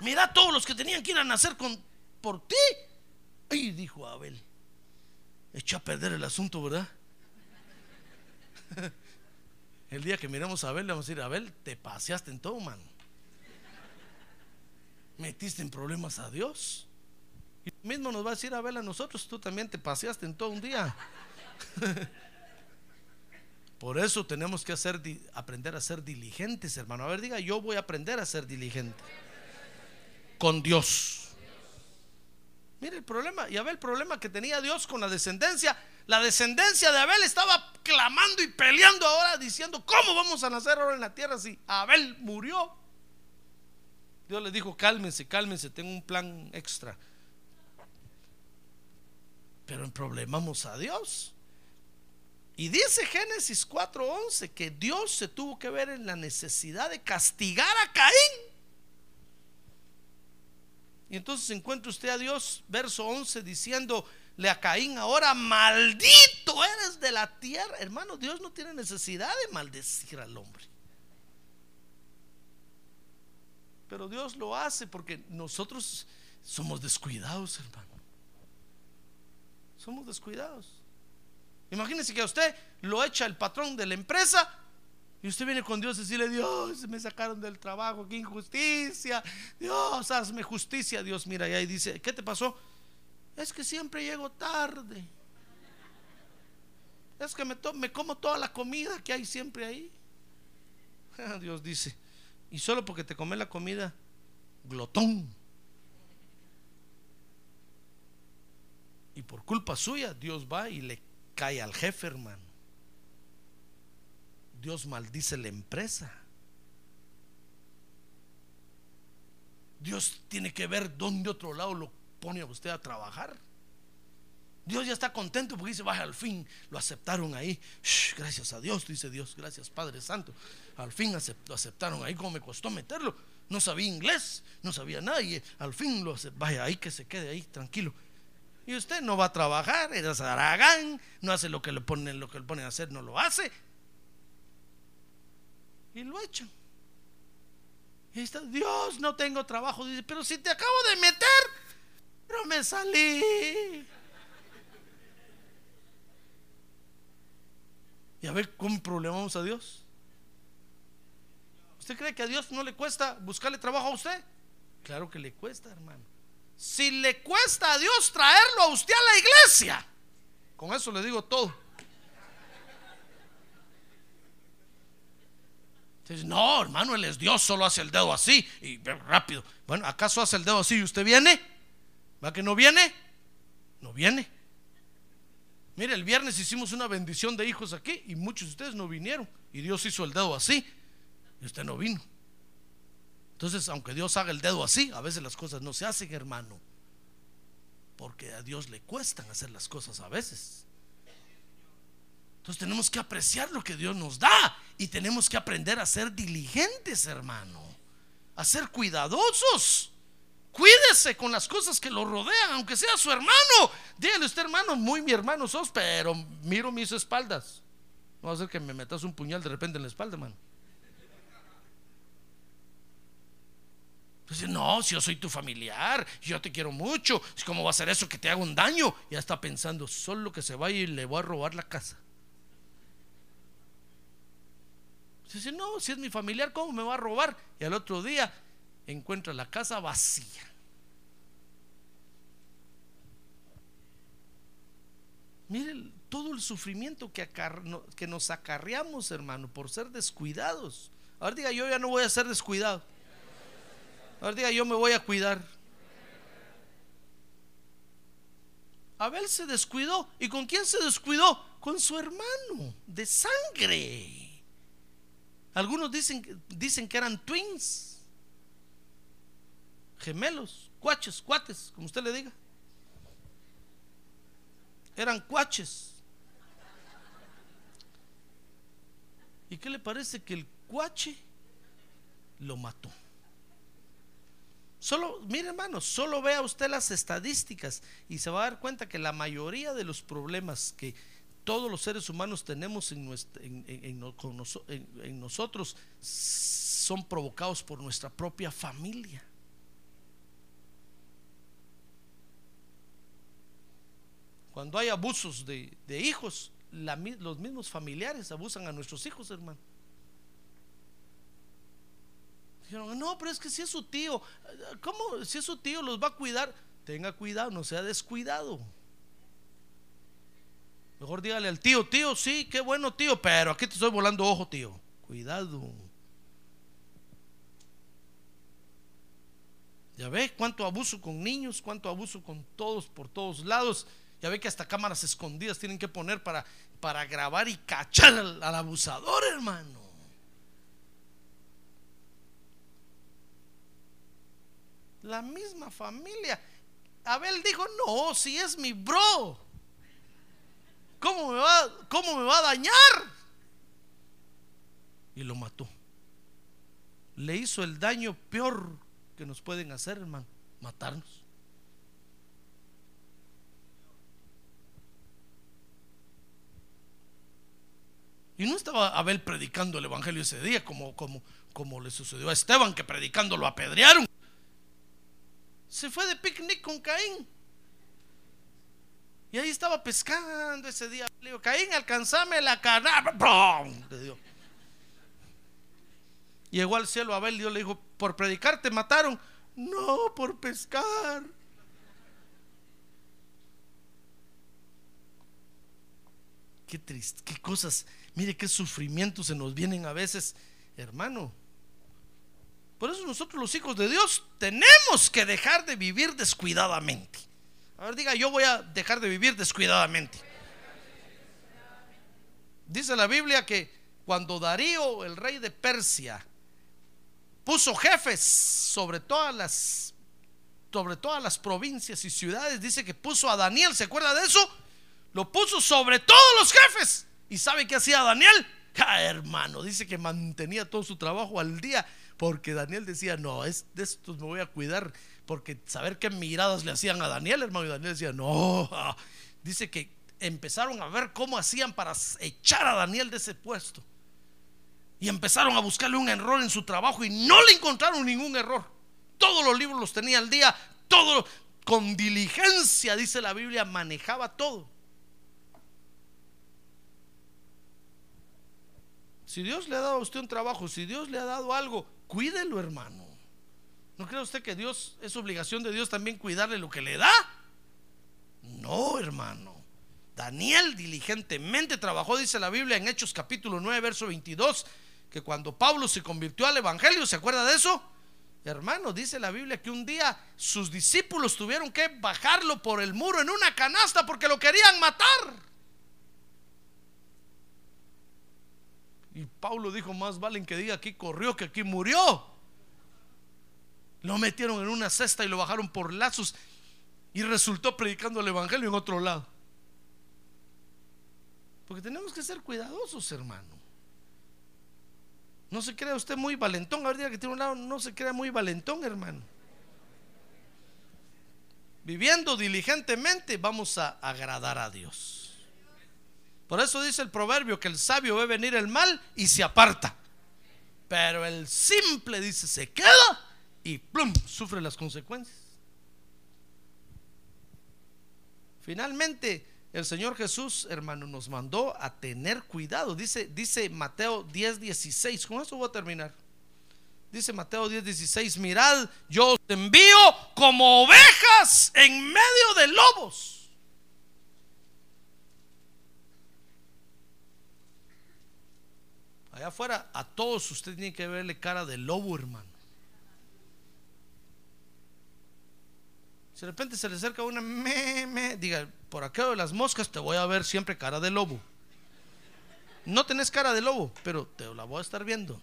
Mira todos los que tenían que ir a nacer con, por ti. Y dijo Abel, echó a perder el asunto, ¿verdad? El día que miremos a Abel, le vamos a decir, Abel, te paseaste en todo, mano. Metiste en problemas a Dios. Y mismo nos va a decir Abel a nosotros, tú también te paseaste en todo un día. (laughs) Por eso tenemos que aprender a ser diligentes, hermano. A ver, diga, yo voy a aprender a ser diligente. Con Dios. Mire el problema, y Abel el problema que tenía Dios con la descendencia. La descendencia de Abel estaba clamando y peleando ahora, diciendo, ¿cómo vamos a nacer ahora en la tierra si Abel murió? Dios le dijo, cálmense, cálmense, tengo un plan extra. Pero en problemamos a Dios. Y dice Génesis 4:11 que Dios se tuvo que ver en la necesidad de castigar a Caín y entonces encuentra usted a Dios, verso 11, a Caín, ahora maldito eres de la tierra. Hermano, Dios no tiene necesidad de maldecir al hombre. Pero Dios lo hace porque nosotros somos descuidados, hermano. Somos descuidados. Imagínese que a usted lo echa el patrón de la empresa y usted viene con Dios y decirle, Dios, me sacaron del trabajo, qué injusticia. Dios, hazme justicia. Dios mira y ahí dice, ¿qué te pasó? Es que siempre llego tarde. Es que me, me como toda la comida que hay siempre ahí. (laughs) Dios dice, y solo porque te come la comida, glotón. Y por culpa suya, Dios va y le cae al jefe, hermano. Dios maldice la empresa. Dios tiene que ver dónde otro lado lo pone a usted a trabajar. Dios ya está contento porque dice, vaya, al fin lo aceptaron ahí. gracias a Dios, dice Dios, gracias Padre Santo. Al fin lo aceptaron ahí, como me costó meterlo. No sabía inglés, no sabía nada y al fin lo aceptaron. Vaya, ahí que se quede ahí, tranquilo. Y usted no va a trabajar, es Aragán, no hace lo que le ponen, lo que le ponen a hacer, no lo hace y lo echan. Y está, Dios, no tengo trabajo. Dice, pero si te acabo de meter, pero me salí. Y a ver cómo problemamos a Dios. ¿Usted cree que a Dios no le cuesta buscarle trabajo a usted? Claro que le cuesta, hermano. Si le cuesta a Dios traerlo a usted a la iglesia, con eso le digo todo. no, hermano, Él es Dios, solo hace el dedo así y rápido. Bueno, ¿acaso hace el dedo así y usted viene? ¿Va que no viene? No viene. Mire, el viernes hicimos una bendición de hijos aquí y muchos de ustedes no vinieron. Y Dios hizo el dedo así y usted no vino. Entonces, aunque Dios haga el dedo así, a veces las cosas no se hacen, hermano. Porque a Dios le cuestan hacer las cosas a veces. Entonces tenemos que apreciar lo que Dios nos da y tenemos que aprender a ser diligentes, hermano, a ser cuidadosos. Cuídese con las cosas que lo rodean, aunque sea su hermano. Dígale usted, hermano, muy mi hermano sos, pero miro mis espaldas. No va a ser que me metas un puñal de repente en la espalda, hermano. Entonces, no, si yo soy tu familiar, yo te quiero mucho, ¿cómo va a ser eso que te haga un daño? Ya está pensando, solo que se vaya y le voy a robar la casa. Dice, no, si es mi familiar, ¿cómo me va a robar? Y al otro día encuentra la casa vacía. Mire todo el sufrimiento que, que nos acarreamos, hermano, por ser descuidados. Ahora diga, yo ya no voy a ser descuidado. Ahora diga, yo me voy a cuidar. Abel se descuidó. ¿Y con quién se descuidó? Con su hermano de sangre. Algunos dicen, dicen que eran twins, gemelos, cuaches, cuates, como usted le diga. Eran cuaches. ¿Y qué le parece que el cuache lo mató? Solo, mire hermano, solo vea usted las estadísticas y se va a dar cuenta que la mayoría de los problemas que todos los seres humanos tenemos en, en, nosotros son provocados por nuestra propia familia. Cuando hay abusos de, hijos, los mismos familiares abusan a nuestros hijos, hermano. Dijeron, no, pero es que si es su tío, ¿cómo? Si es su tío, los va a cuidar. Tenga cuidado, no sea descuidado. Mejor dígale al tío, tío, sí, qué bueno tío, pero aquí te estoy volando ojo, tío. Cuidado. Ya ve cuánto abuso con niños, cuánto abuso con todos por todos lados. Ya ve que hasta cámaras escondidas tienen que poner para, para grabar y cachar al, abusador, hermano. La misma familia. Abel dijo, no, si es mi bro. ¿Cómo me va, cómo me va a dañar? Y lo mató. Le hizo el daño peor que nos pueden hacer, hermano, matarnos. Y no estaba Abel predicando el evangelio ese día como, como, como le sucedió a Esteban, que predicando lo apedrearon. Se fue de picnic con Caín. Y ahí estaba pescando ese día. Le digo, Caín, alcanzame la carne. Le dio. Llegó al cielo Abel y Dios le dijo, por predicar te mataron. No, por pescar. Qué triste, qué cosas, mire qué sufrimientos se nos vienen a veces, hermano. Por eso nosotros los hijos de Dios tenemos que dejar de vivir descuidadamente. A ver, diga, yo voy a dejar de vivir descuidadamente. Dice la Biblia que cuando Darío, el rey de Persia, puso jefes sobre todas las sobre todas las provincias y ciudades, dice que puso a Daniel, ¿se acuerda de eso? Lo puso sobre todos los jefes. ¿Y sabe qué hacía Daniel? Hermano, dice que mantenía todo su trabajo al día porque Daniel decía, no, es, de estos me voy a cuidar, porque saber qué miradas le hacían a Daniel, hermano, y Daniel decía, no, ah". dice que empezaron a ver cómo hacían para echar a Daniel de ese puesto. Y empezaron a buscarle un error en su trabajo y no le encontraron ningún error. Todos los libros los tenía al día, todo con diligencia, dice la Biblia, manejaba todo. Si Dios le ha dado a usted un trabajo, si Dios le ha dado algo, cuídelo, hermano. ¿No cree usted que Dios es obligación de Dios también cuidarle lo que le da? No, hermano. Daniel diligentemente trabajó, dice la Biblia en Hechos capítulo 9, verso 22, que cuando Pablo se convirtió al Evangelio, ¿se acuerda de eso? Hermano, dice la Biblia que un día sus discípulos tuvieron que bajarlo por el muro en una canasta porque lo querían matar. Y Pablo dijo, más valen que diga aquí corrió que aquí murió. Lo metieron en una cesta y lo bajaron por lazos y resultó predicando el Evangelio en otro lado. Porque tenemos que ser cuidadosos, hermano. No se crea usted muy valentón. Ahorita que tiene un lado, no se crea muy valentón, hermano. Viviendo diligentemente vamos a agradar a Dios. Por eso dice el proverbio que el sabio ve venir el mal y se aparta. Pero el simple dice se queda y plum, sufre las consecuencias. Finalmente, El Señor Jesús, hermano, nos mandó a tener cuidado. Dice, dice Mateo 10, 16. Con eso voy a terminar. Dice Mateo 10, 16. Mirad, yo os envío como ovejas en medio de lobos. Allá afuera, a todos ustedes tienen que verle cara de lobo, hermano. Si de repente se le acerca una, me, me, diga, por acá de las moscas te voy a ver siempre cara de lobo. No tenés cara de lobo, pero te la voy a estar viendo.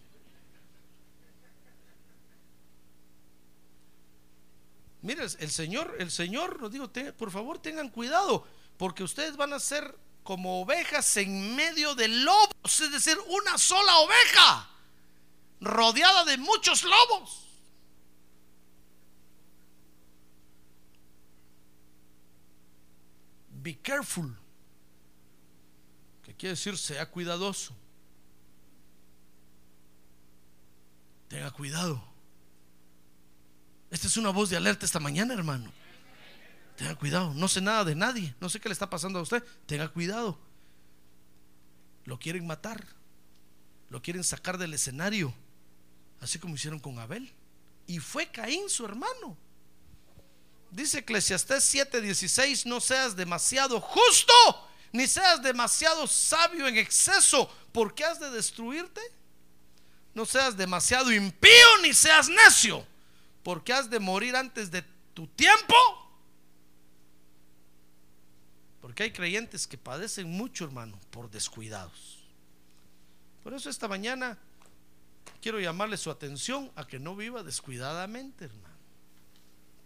Mire, el Señor, el Señor nos dijo, por favor tengan cuidado, porque ustedes van a ser como ovejas en medio de lobos, es decir, una sola oveja, rodeada de muchos lobos. Be careful. Que quiere decir sea cuidadoso. Tenga cuidado. Esta es una voz de alerta esta mañana, hermano. Tenga cuidado. No sé nada de nadie. No sé qué le está pasando a usted. Tenga cuidado. Lo quieren matar. Lo quieren sacar del escenario. Así como hicieron con Abel. Y fue Caín su hermano. Dice Eclesiastés 7:16, no seas demasiado justo, ni seas demasiado sabio en exceso, porque has de destruirte. No seas demasiado impío, ni seas necio, porque has de morir antes de tu tiempo. Porque hay creyentes que padecen mucho, hermano, por descuidados. Por eso esta mañana quiero llamarle su atención a que no viva descuidadamente, hermano.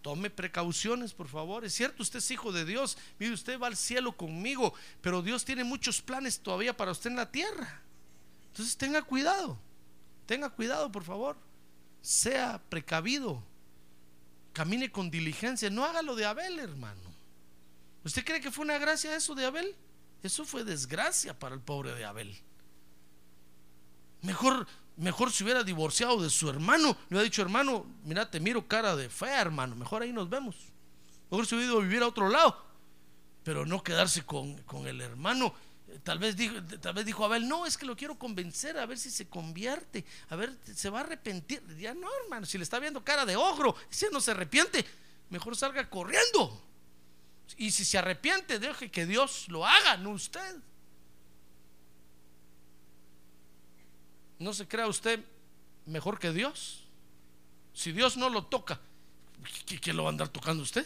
Tome precauciones, por favor. Es cierto, usted es hijo de Dios. Mire, usted va al cielo conmigo, pero Dios tiene muchos planes todavía para usted en la tierra. Entonces tenga cuidado. Tenga cuidado, por favor. Sea precavido. Camine con diligencia. No haga lo de Abel, hermano. ¿Usted cree que fue una gracia eso de Abel? Eso fue desgracia para el pobre de Abel. Mejor Mejor si hubiera divorciado de su hermano, le hubiera dicho, hermano, mira, te miro cara de fea, hermano, mejor ahí nos vemos. Mejor si hubiera ido a vivir a otro lado, pero no quedarse con, el hermano. Tal vez, dijo, tal vez dijo Abel, no, es que lo quiero convencer, a ver si se convierte, a ver, se va a arrepentir. Ya no, hermano, si le está viendo cara de ogro, si no se arrepiente, mejor salga corriendo. Y si se arrepiente, deje que Dios lo haga, no usted. No se crea usted mejor que Dios. Si Dios no lo toca, ¿qué, lo va a andar tocando usted?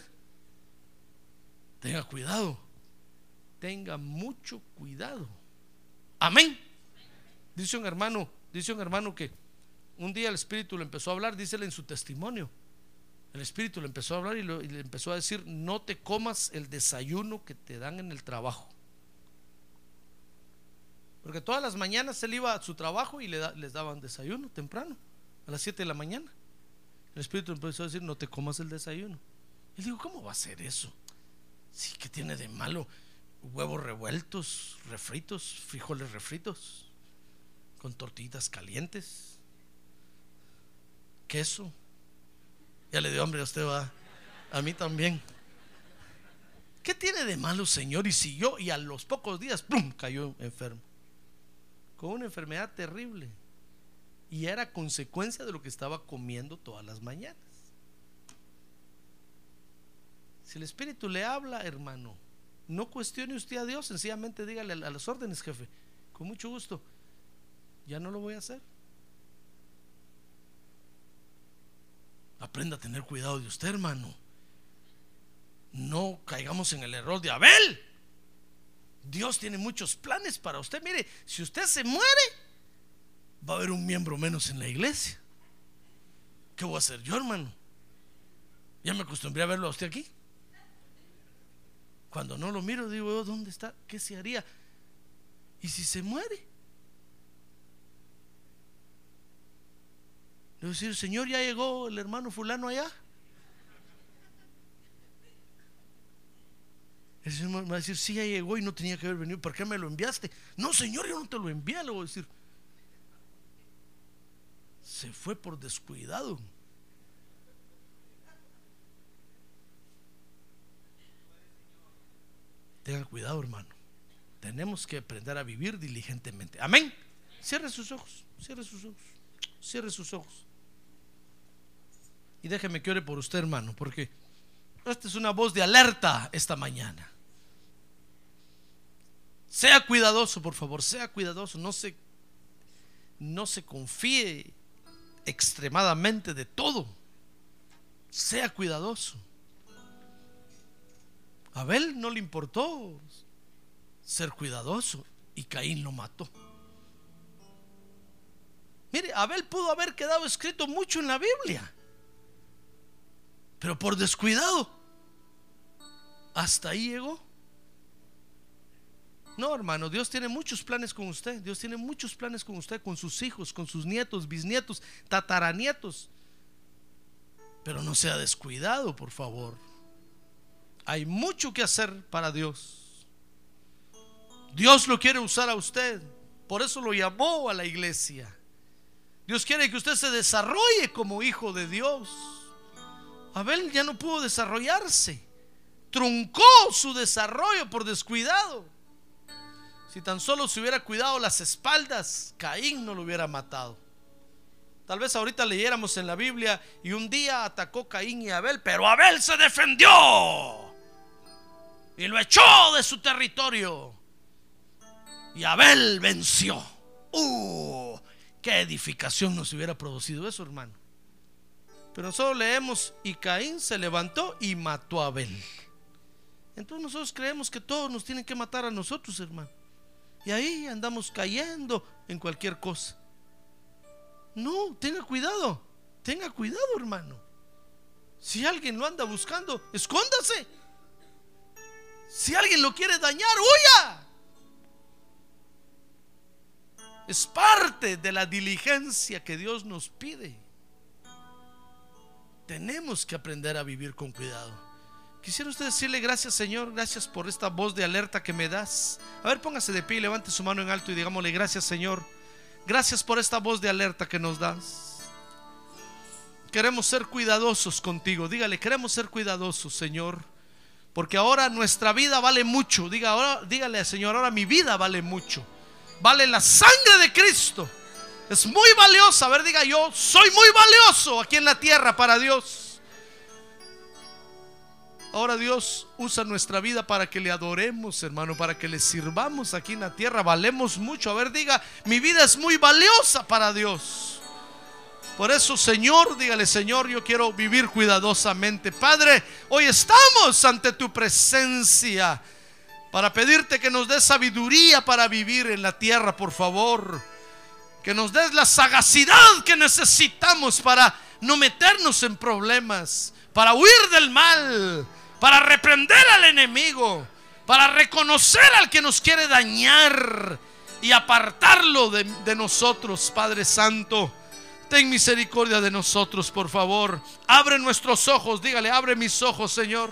Tenga cuidado. Tenga mucho cuidado. Amén. Dice un hermano, dice un hermano que un día el Espíritu le empezó a hablar, dícele en su testimonio. El Espíritu le empezó a hablar y, le empezó a decir, no te comas el desayuno que te dan en el trabajo. Porque todas las mañanas él iba a su trabajo y le les daban desayuno temprano, a las 7 de la mañana. El Espíritu empezó a decir, no te comas el desayuno. Y digo, ¿cómo va a ser eso? Sí, ¿qué tiene de malo? Huevos revueltos, refritos, frijoles refritos, con tortillitas calientes, queso. Ya le dio hambre a usted, va. A mí también. ¿Qué tiene de malo, Señor? Y siguió y a los pocos días, ¡pum!, cayó enfermo con una enfermedad terrible. Y era consecuencia de lo que estaba comiendo todas las mañanas. Si el Espíritu le habla, hermano, no cuestione usted a Dios, sencillamente dígale a las órdenes, jefe, con mucho gusto, ya no lo voy a hacer. Aprenda a tener cuidado de usted, hermano. No caigamos en el error de Abel. Dios tiene muchos planes para usted. Mire, si usted se muere, va a haber un miembro menos en la iglesia. ¿Qué voy a hacer yo, hermano? Ya me acostumbré a verlo a usted aquí. Cuando no lo miro, digo, ¿dónde está? ¿Qué se haría? ¿Y si se muere? Le voy a decir, Señor, ya llegó el hermano fulano allá. El Señor me va a decir, sí, ya llegó y no tenía que haber venido. ¿Por qué me lo enviaste? No, Señor, yo no te lo envié, le voy a decir. Se fue por descuidado. Tenga cuidado, hermano. Tenemos que aprender a vivir diligentemente. Amén. Cierre sus ojos, cierre sus ojos, cierre sus ojos. Y déjeme que ore por usted, hermano, porque esta es una voz de alerta esta mañana. Sea cuidadoso, por favor, sea cuidadoso. No se, no se confíe extremadamente de todo. Sea cuidadoso. Abel no le importó ser cuidadoso y Caín lo mató. Mire, Abel pudo haber quedado escrito mucho en la Biblia, pero por descuidado, hasta ahí llegó. No, hermano, Dios tiene muchos planes con usted. Dios tiene muchos planes con usted, con sus hijos, con sus nietos, bisnietos, tataranietos. Pero no sea descuidado, por favor. Hay mucho que hacer para Dios. Dios lo quiere usar a usted. Por eso lo llamó a la iglesia. Dios quiere que usted se desarrolle como hijo de Dios. Abel ya no pudo desarrollarse. Truncó su desarrollo por descuidado. Si tan solo se hubiera cuidado las espaldas, Caín no lo hubiera matado. Tal vez ahorita leyéramos en la Biblia y un día atacó Caín y Abel, pero Abel se defendió y lo echó de su territorio. Y Abel venció. ¡Uh! ¿Qué edificación nos hubiera producido eso, hermano? Pero solo leemos, y Caín se levantó y mató a Abel. Entonces nosotros creemos que todos nos tienen que matar a nosotros, hermano. Y ahí andamos cayendo en cualquier cosa. No, tenga cuidado. Tenga cuidado, hermano. Si alguien lo anda buscando, escóndase. Si alguien lo quiere dañar, huya. Es parte de la diligencia que Dios nos pide. Tenemos que aprender a vivir con cuidado. Quisiera usted decirle gracias Señor, gracias por esta voz de alerta que me das. A ver, póngase de pie y levante su mano en alto y digámosle gracias Señor. Gracias por esta voz de alerta que nos das. Queremos ser cuidadosos contigo. Dígale, queremos ser cuidadosos, Señor. Porque ahora nuestra vida vale mucho. Diga, ahora, dígale, Señor, ahora mi vida vale mucho. Vale la sangre de Cristo. Es muy valiosa. A ver, diga yo, soy muy valioso aquí en la tierra para Dios. Ahora Dios usa nuestra vida para que le adoremos, hermano, para que le sirvamos aquí en la tierra. Valemos mucho. A ver, diga, mi vida es muy valiosa para Dios. Por eso, Señor, dígale, Señor, yo quiero vivir cuidadosamente. Padre, hoy estamos ante tu presencia para pedirte que nos des sabiduría para vivir en la tierra, por favor. Que nos des la sagacidad que necesitamos para no meternos en problemas, para huir del mal para reprender al enemigo, para reconocer al que nos quiere dañar y apartarlo de, nosotros, Padre Santo. Ten misericordia de nosotros, por favor. Abre nuestros ojos, dígale, abre mis ojos, Señor.